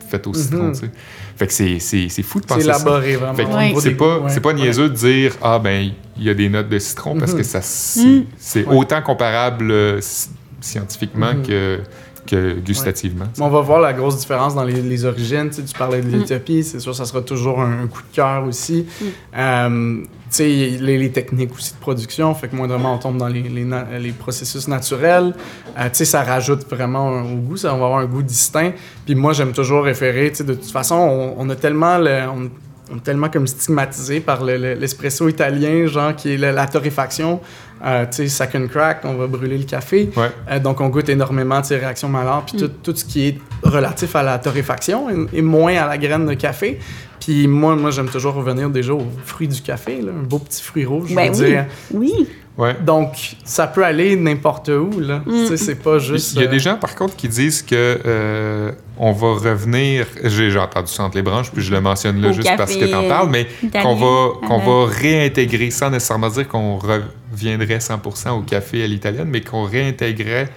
fait au citron. Mhm. tu sais. Fait que c'est- c'est c'est fou de C'est penser ça. élaboré, vraiment. Fait Ouais. c'est pas, ouais. c'est pas niaiseux de dire Ah, ben, il y a des notes de citron parce Mhm. que ça, c'est Mhm. c'est Ouais. autant comparable euh, sci- scientifiquement que, que gustativement. On va voir la grosse différence dans les, les origines. Tu, parlais Mm. de l'Éthiopie, c'est sûr, ça sera toujours un, un coup de cœur aussi. Mm. Euh, tu sais, les, les techniques aussi de production, fait que moindrement on tombe dans les, les, na- les processus naturels. Euh, tu sais, ça rajoute vraiment un- au goût, ça on va avoir un goût distinct. Puis moi, j'aime toujours référer, tu sais, de toute façon, on, on a tellement le- on- on est tellement comme stigmatisé par le- le- l'espresso italien, genre qui est la, la torréfaction. Euh, tu sais, second crack, on va brûler le café. Ouais. Euh, donc, on goûte énormément de ces réactions Maillard, puis tout, tout ce qui est relatif à la torréfaction et, et moins à la graine de café. Puis moi, moi j'aime toujours revenir déjà aux fruits du café, là, un beau petit fruit rouge, je Ben veux oui. dire. Oui. Ouais. Donc, ça peut aller n'importe où, là. Mm. Tu sais, c'est pas juste... Il y a euh, des gens, par contre, qui disent que euh, on va revenir. J'ai entendu ça entre les branches, puis je le mentionne là Au juste parce que café, tu en parles, mais qu'on va, qu'on va réintégrer, sans nécessairement dire qu'on reviendrait 100% au café à l'italienne, mais qu'on réintégrerait,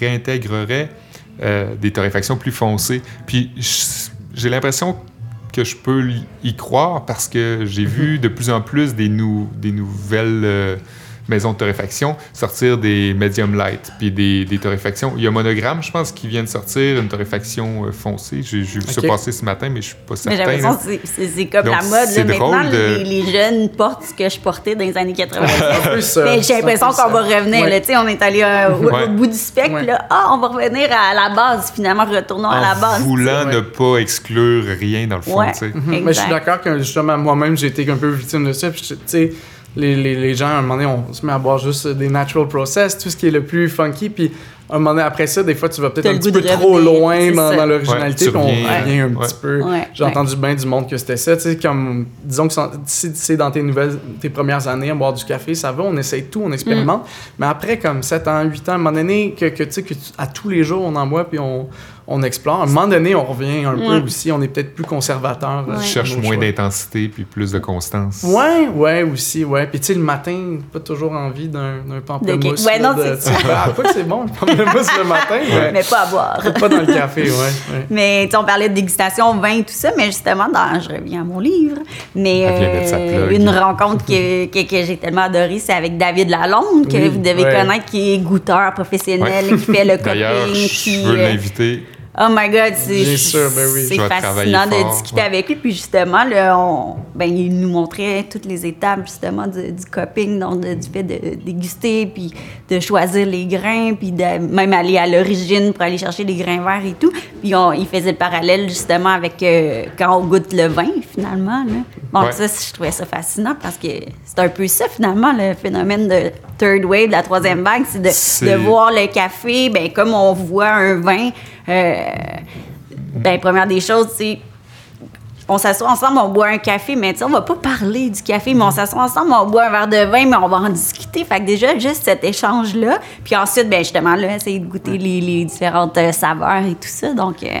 réintégrerait euh, des torréfactions plus foncées. Puis j'ai l'impression que je peux y croire parce que j'ai vu de plus en plus des, nou- des nouvelles euh, maisons de torréfaction sortir des medium light puis des, des torréfactions. Il y a Monogramme, je pense, qui vient de sortir une torréfaction euh, foncée. J'ai j'ai vu ça Ok. passer ce matin, mais je suis pas Mais j'ai certain. l'impression là. que c'est- comme Donc, la mode. Là. Maintenant, de- les, les jeunes portent ce que je portais dans les années 80. un peu ça, Mais j'ai l'impression qu'on va ça. revenir. Ouais. là. Tu sais, on est allé euh, au, Ouais. au bout du spectre. Ouais. Là, ah, on va revenir à la base. Finalement, retournons à la en base. voulant Ouais. ne pas exclure rien dans le fond. Mhm. Mais je suis d'accord que justement, moi-même, j'ai été un peu victime de ça. Puis, tu sais, les, les, les gens, à un moment donné, on se met à boire juste des natural process, tout ce qui est le plus funky. Puis, un moment donné, après ça, des fois, tu vas peut-être un petit peu trop loin dans, dans l'originalité, Ouais, puis on revient un ouais. petit peu. Ouais, J'ai ouais. entendu bien du monde que c'était ça. Tu sais, comme, disons que si c'est dans tes nouvelles, tes premières années à boire du café, ça va, on essaye tout, on expérimente. Mm. Mais après, comme 7 ans, 8 ans, à un moment donné, que, que, tu sais, que à tous les jours, on en boit, puis on, on explore. À un moment donné, on revient un peu aussi. On est peut-être plus conservateur. euh, Ouais. Tu cherches moins d'intensité puis plus de constance. Ouais, ouais, aussi, ouais. Puis tu sais, le matin, pas toujours envie d'un d'un pamplemousse. De- ouais, non, c'est tu sais, ah, quoi que c'est bon, le pamplemousse le matin, mais Mais pas à boire. pas dans le café, ouais. ouais. Mais tu sais, on parlait de dégustation, vin, tout ça, mais justement, dans, je reviens à mon livre, mais euh, une rencontre que, que, que j'ai tellement adorée, c'est avec David Lalonde, que Oui, vous devez ouais. connaître, qui est goûteur professionnel, Ouais. qui fait le D'ailleurs, coping, je qui... veux euh, l'inviter. Oh my God, c'est Bien sûr, ben oui. fascinant de fort, discuter ouais. avec lui. Puis justement, là, on, ben, il nous montrait toutes les étapes justement du, du coping, donc de- du fait de déguster, puis de choisir les grains, puis de même aller à l'origine pour aller chercher les grains verts et tout. Puis on, il faisait le parallèle justement avec euh, quand on goûte le vin finalement. Là. Bon, Ouais. ça, je trouvais ça fascinant parce que c'est un peu ça finalement le phénomène de third wave, la troisième vague, c'est de, de voir le café, ben, comme on voit un vin, ben, première des choses, c'est on s'assoit ensemble, on boit un café, mais tu sais, on va pas parler du café, mais on s'assoit ensemble, on boit un verre de vin, mais on va en discuter. Fait que déjà, juste cet échange-là. Puis ensuite, ben justement, là, essayer de goûter les, les différentes euh, saveurs et tout ça. Donc, euh,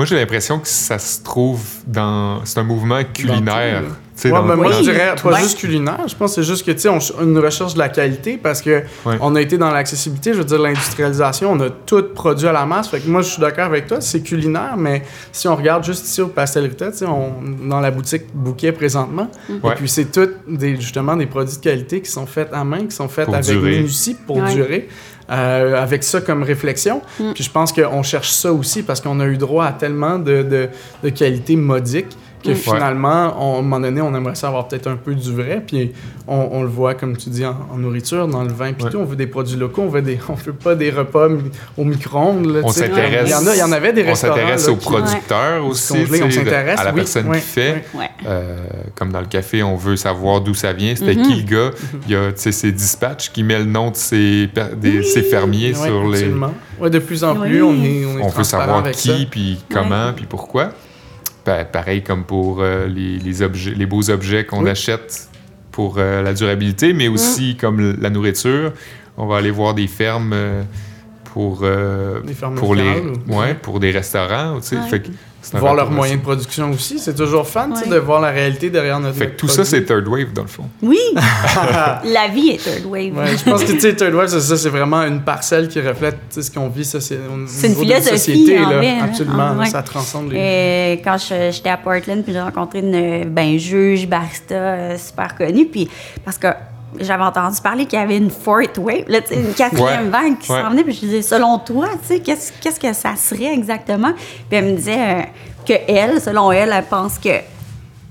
Moi, j'ai l'impression que ça se trouve dans. C'est un mouvement culinaire. Tu sais, Ouais, dans- ben, moi, Oui, je dirais pas ouais. juste culinaire. Je pense que c'est juste que, tu sais, on, une recherche de la qualité parce que Ouais. on a été dans l'accessibilité, je veux dire, l'industrialisation, on a tout produit à la masse. Fait que moi, je suis d'accord avec toi, c'est culinaire, mais si on regarde juste ici au Pastel Rita, tu sais, on, dans la boutique Bouquet présentement, Ouais. et puis c'est tout des, justement des produits de qualité qui sont faits à main, qui sont faits Pour avec minutie pour Ouais. durer. Euh, avec ça comme réflexion. Puis je pense qu'on cherche ça aussi parce qu'on a eu droit à tellement de, de, de qualité modique que finalement, on- à un moment donné, on aimerait ça avoir peut-être un peu du vrai. Puis on, on le voit, comme tu dis, en, en nourriture, dans le vin, puis Ouais. tout. On veut des produits locaux, on veut, des, on veut pas des repas mi- au micro-ondes. là, On s'intéresse. Il y, en a, il y en avait des On restaurants. s'intéresse aux producteurs aussi, congelés, on s'intéresse, à la oui, personne ouais, qui fait. Euh, comme dans le café, on veut savoir d'où ça vient. C'était Mhm. qui le gars? Il y a tu sais, ses dispatchs qui met le nom de ses, des- ses fermiers Ouais, sur les. absolument. Ouais, de plus en Oui. plus, on est, on est On veut savoir avec qui, puis comment, puis pourquoi. Pa- pareil comme pour euh, les, les objets, les beaux objets qu'on Oui. achète pour euh, la durabilité, mais aussi comme la nourriture. On va aller voir des fermes euh, pour, euh, Des fermes pour, les, ou- ouais, pour des restaurants. tu sais. Ouais. Fait que c'est un Voir leurs moyens de production aussi. C'est toujours fun tu sais, Ouais. de voir la réalité derrière notre Fait que tout ça, c'est third wave, dans le fond. Oui, la vie est third wave. Ouais, je pense que tu sais, Third Wave, c'est ça, c'est vraiment une parcelle qui reflète tu sais, ce qu'on vit. C'est une niveau de notre philosophie, société, en là. hein. Absolument, Ah, là, ça transcende les. Euh, quand je- j'étais à Portland, puis j'ai rencontré une ben, juge barista euh, super connue, puis parce que j'avais entendu parler qu'il y avait une fourth wave, là, une quatrième Ouais, vague qui ouais. s'en venait, puis je disais, selon toi, qu'est-ce qu'est-ce que ça serait exactement? Puis elle me disait euh, que elle, selon elle, elle pense que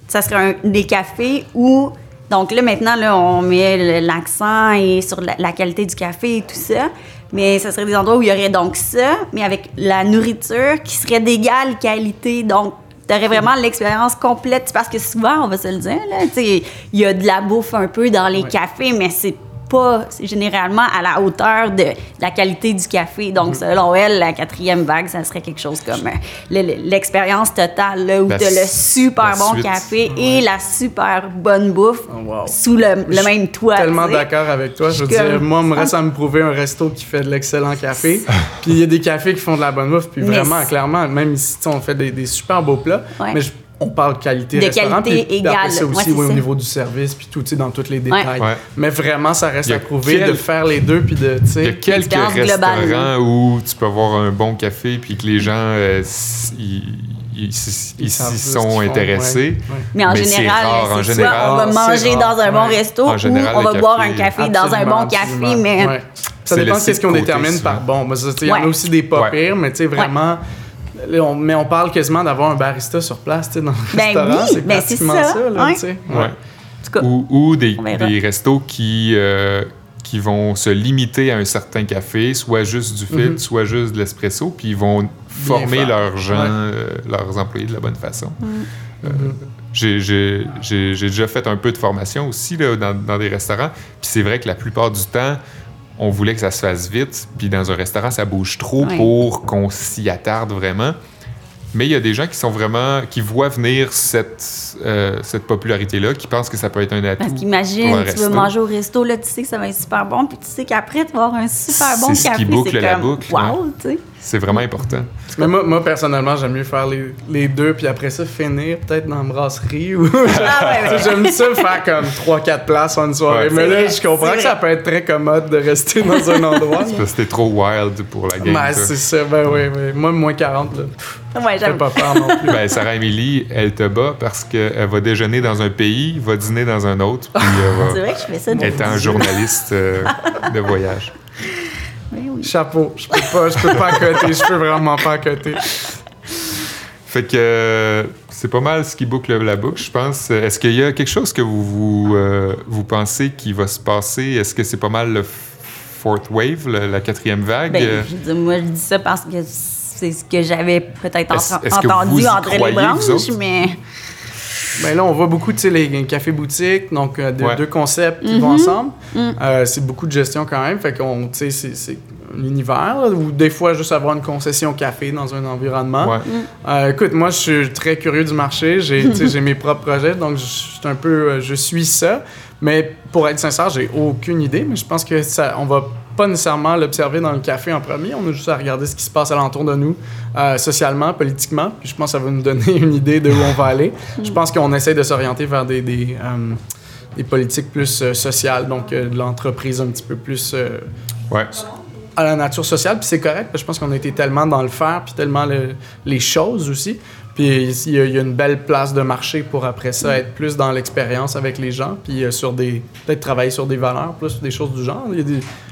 ça serait un, des cafés où. Donc là, maintenant, là, on met l'accent et sur la, la qualité du café et tout ça. Mais ce serait des endroits où il y aurait donc ça, mais avec la nourriture qui serait d'égale qualité. Donc, tu aurais vraiment l'expérience complète. Parce que souvent, on va se le dire, il y a de la bouffe un peu dans les Ouais. cafés, mais c'est pas généralement à la hauteur de, la qualité du café. Donc, Mm-hmm. selon elle, la quatrième vague, ça serait quelque chose comme euh, le- le- l'expérience totale, là, où La tu as le super bon suite. café et la super bonne bouffe Oh, wow. sous le, le même toit. tellement tu sais. d'accord avec toi. Je veux Je suis dire, moi, il me reste à me prouver un resto qui fait de l'excellent café. puis il y a des cafés qui font de la bonne bouffe. Puis Mais vraiment, clairement, même ici, on fait des, des super beaux plats. Ouais. Mais je- on parle qualité De restaurant. qualité puis- puis égale. ça aussi, Ouais, oui, au niveau du service, puis tout, tu sais, dans tous les détails. Ouais. Mais vraiment, ça reste à prouver quel- de faire les deux, puis de, tu Il y a sais... quelques L'expérience globale, restaurants où tu peux avoir un bon café puis que les gens euh, ils s'y sont font, intéressés. Mais en Mais général, rare, en c'est soit général. on va manger rare, dans un bon ouais. resto général, ou on va boire un café- dans un bon café, absolument. mais Ouais. Ça dépend de ce qu'on détermine souvent. par bon. Il y en a aussi des pas Ouais. pires, mais tu sais, vraiment... on- mais on parle quasiment d'avoir un barista sur place, tu sais, dans le Ben restaurant. oui, c'est ben pratiquement ça, ça, là, ouais. Ouais. cas, Ou, ou des, restos qui, euh, qui vont se limiter à un certain café, soit juste du filtre, Mhm. soit juste de l'espresso, puis ils vont former leurs gens, Ouais. euh, leurs employés de la bonne façon. Euh, Mhm. J'ai j'ai- j'ai- j'ai déjà fait un peu de formation aussi là, dans, dans des restaurants. Puis c'est vrai que la plupart du temps, on voulait que ça se fasse vite. Puis dans un restaurant, ça bouge trop Ouais. pour qu'on s'y attarde vraiment. Mais il y a des gens qui sont vraiment, qui voient venir cette, euh, cette popularité-là, qui pensent que ça peut être un atout. Parce qu'imagine, tu veux manger au resto, là, tu sais que ça va être super bon, puis tu sais qu'après, tu vas avoir un super bon C'est ce qui café. boucle c'est la comme, boucle, Wow, tu sais. C'est vraiment important. Mais moi, moi, personnellement, j'aime mieux faire les, les deux, puis après ça, finir peut-être dans la brasserie. Ou... Ah. J'aime ça faire comme 3-4 places en une soirée. Ouais. Mais C'est là, vrai, je comprends c'est que ça peut être très commode de rester dans un endroit. Parce que c'était trop wild pour la game. Ben, c'est ça, ben oui. Moi, moins 40, là. Ouais, j'avoue. pas peur non plus. Ben, Sarah Émilie, elle te bat parce qu'elle va déjeuner dans un pays, va dîner dans un autre, puis elle C'est va vrai que je fais ça. être un journaliste euh, de voyage. Chapeau. Je peux pas, je peux pas accoter. Je peux vraiment pas accoter. Fait que euh, c'est pas mal ce qui boucle la boucle, je pense. Est-ce qu'il y a quelque chose que vous, vous, euh, vous pensez qui va se passer? Est-ce que c'est pas mal le fourth wave, le- la quatrième vague? Ben, je moi, je dis ça parce que c'est ce que j'avais peut-être entendu entre les branches, mais Ben là, on voit beaucoup, tu sais, les cafés-boutiques, donc euh, de- Ouais. deux concepts qui Mhm. vont ensemble. Mm. Euh, c'est beaucoup de gestion quand même, fait qu'on, tu sais, c'est- c'est un univers, là, ou des fois juste avoir une concession café dans un environnement. ouais. Euh, écoute, moi, je suis très curieux du marché. J'ai, mes propres projets, donc je suis un peu, euh, je suis ça. Mais pour être sincère, j'ai aucune idée. Mais je pense que ça, on va pas nécessairement l'observer dans le café en premier. On a juste à regarder ce qui se passe alentour de nous, euh, socialement, politiquement. Puis je pense que ça va nous donner une idée de où on va aller. Je pense qu'on essaie de s'orienter vers des, des, euh, des politiques plus euh, sociales, donc euh, de l'entreprise un petit peu plus euh, Ouais. À la nature sociale, puis c'est correct, je pense qu'on a été tellement dans le faire, puis tellement le- les choses aussi. Puis il y, a, une belle place de marché pour après ça être plus dans l'expérience avec les gens, puis euh, sur des peut-être travailler sur des valeurs, plus des choses du genre.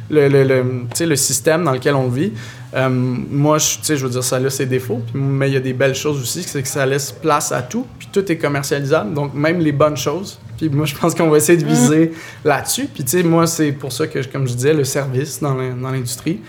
Le, le, le- système dans lequel on vit. euh, moi, je, veux dire, ça a ses défauts, mais il y a des belles choses aussi, c'est que ça laisse place à tout, puis tout est commercialisable, donc même les bonnes choses. Puis moi, je pense qu'on va essayer de viser là-dessus. Puis tu sais, moi, c'est pour ça que, comme je disais, le service dans l'in- dans l'industrie,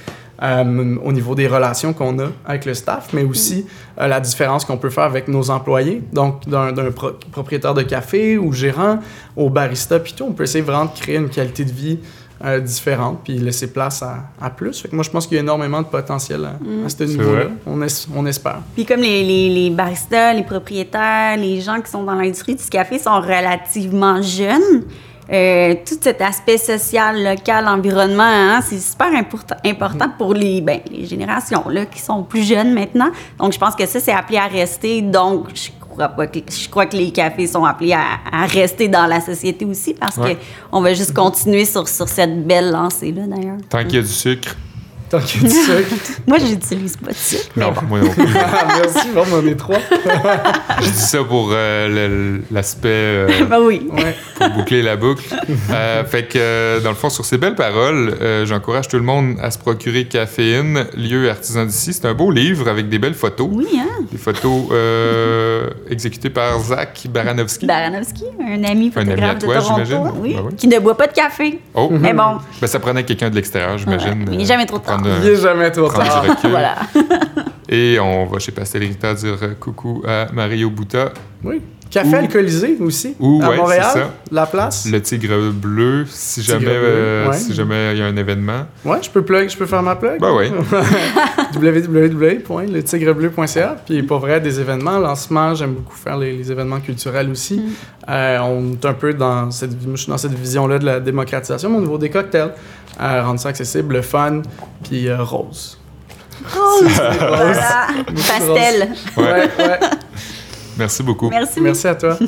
euh, au niveau des relations qu'on a avec le staff, mais aussi euh, la différence qu'on peut faire avec nos employés. Donc, d'un d'un pro- propriétaire de café ou gérant au barista, puis tout, on peut essayer vraiment de créer une qualité de vie euh, différente, puis laisser place à, à plus. Fait que moi, je pense qu'il y a énormément de potentiel à, à ce niveau-là. On, es- on espère. Puis comme les, les, les baristas, les propriétaires, les gens qui sont dans l'industrie du café sont relativement jeunes, euh, tout cet aspect social, local, environnement, hein, c'est super important, important pour les, ben, les générations là, qui sont plus jeunes maintenant. Donc, je pense que ça, c'est appelé à rester. Donc, je pas je crois que les cafés sont appelés à, à rester dans la société aussi parce Ouais. que on va juste continuer sur, sur cette belle lancée-là, d'ailleurs. Tant qu'il y a du sucre. Sucre. Moi, j'utilise pas de sucre. Non, moi non plus. Ah, Merci, bon, on en est trois. Je dis ça pour euh, l'aspect euh, Ben oui. Ouais. pour boucler la boucle. Euh, fait que, euh, dans le fond, sur ces belles paroles, euh, j'encourage tout le monde à se procurer Caféine, lieu artisan d'ici. C'est un beau livre avec des belles photos. Oui, hein? Des photos euh, exécutées par Zach Baranowski. Baranovski, un ami Un ami photographe à toi, de Toronto, j'imagine. oui, Ben oui. qui ne boit pas de café. Oh, Mais bon, ben, ça prenait quelqu'un de l'extérieur, j'imagine. Ouais, il est euh, jamais trop tard. Un- Il est jamais trop tard. voilà. Et on va chez Pastel Rita dire coucou à Mario Bouta, Oui. Café alcoolisé aussi. Ou, à ouais, Montréal, c'est ça. la place. le Tigre Bleu, si Tigre jamais euh, ouais. si jamais il y a un événement. Ouais, je peux plug, je peux faire ma plug? Ben oui. www.letigrebleu.ca. Puis pour vrai, des événements, lancement, j'aime beaucoup faire les, les événements culturels aussi. Euh, on est un peu dans cette, dans cette vision-là de la démocratisation, mais au niveau des cocktails, euh, rendre ça accessible, le fun, puis euh, rose. Rose, voilà. Pastel. Ouais. ouais. Merci beaucoup. Merci. Merci à toi.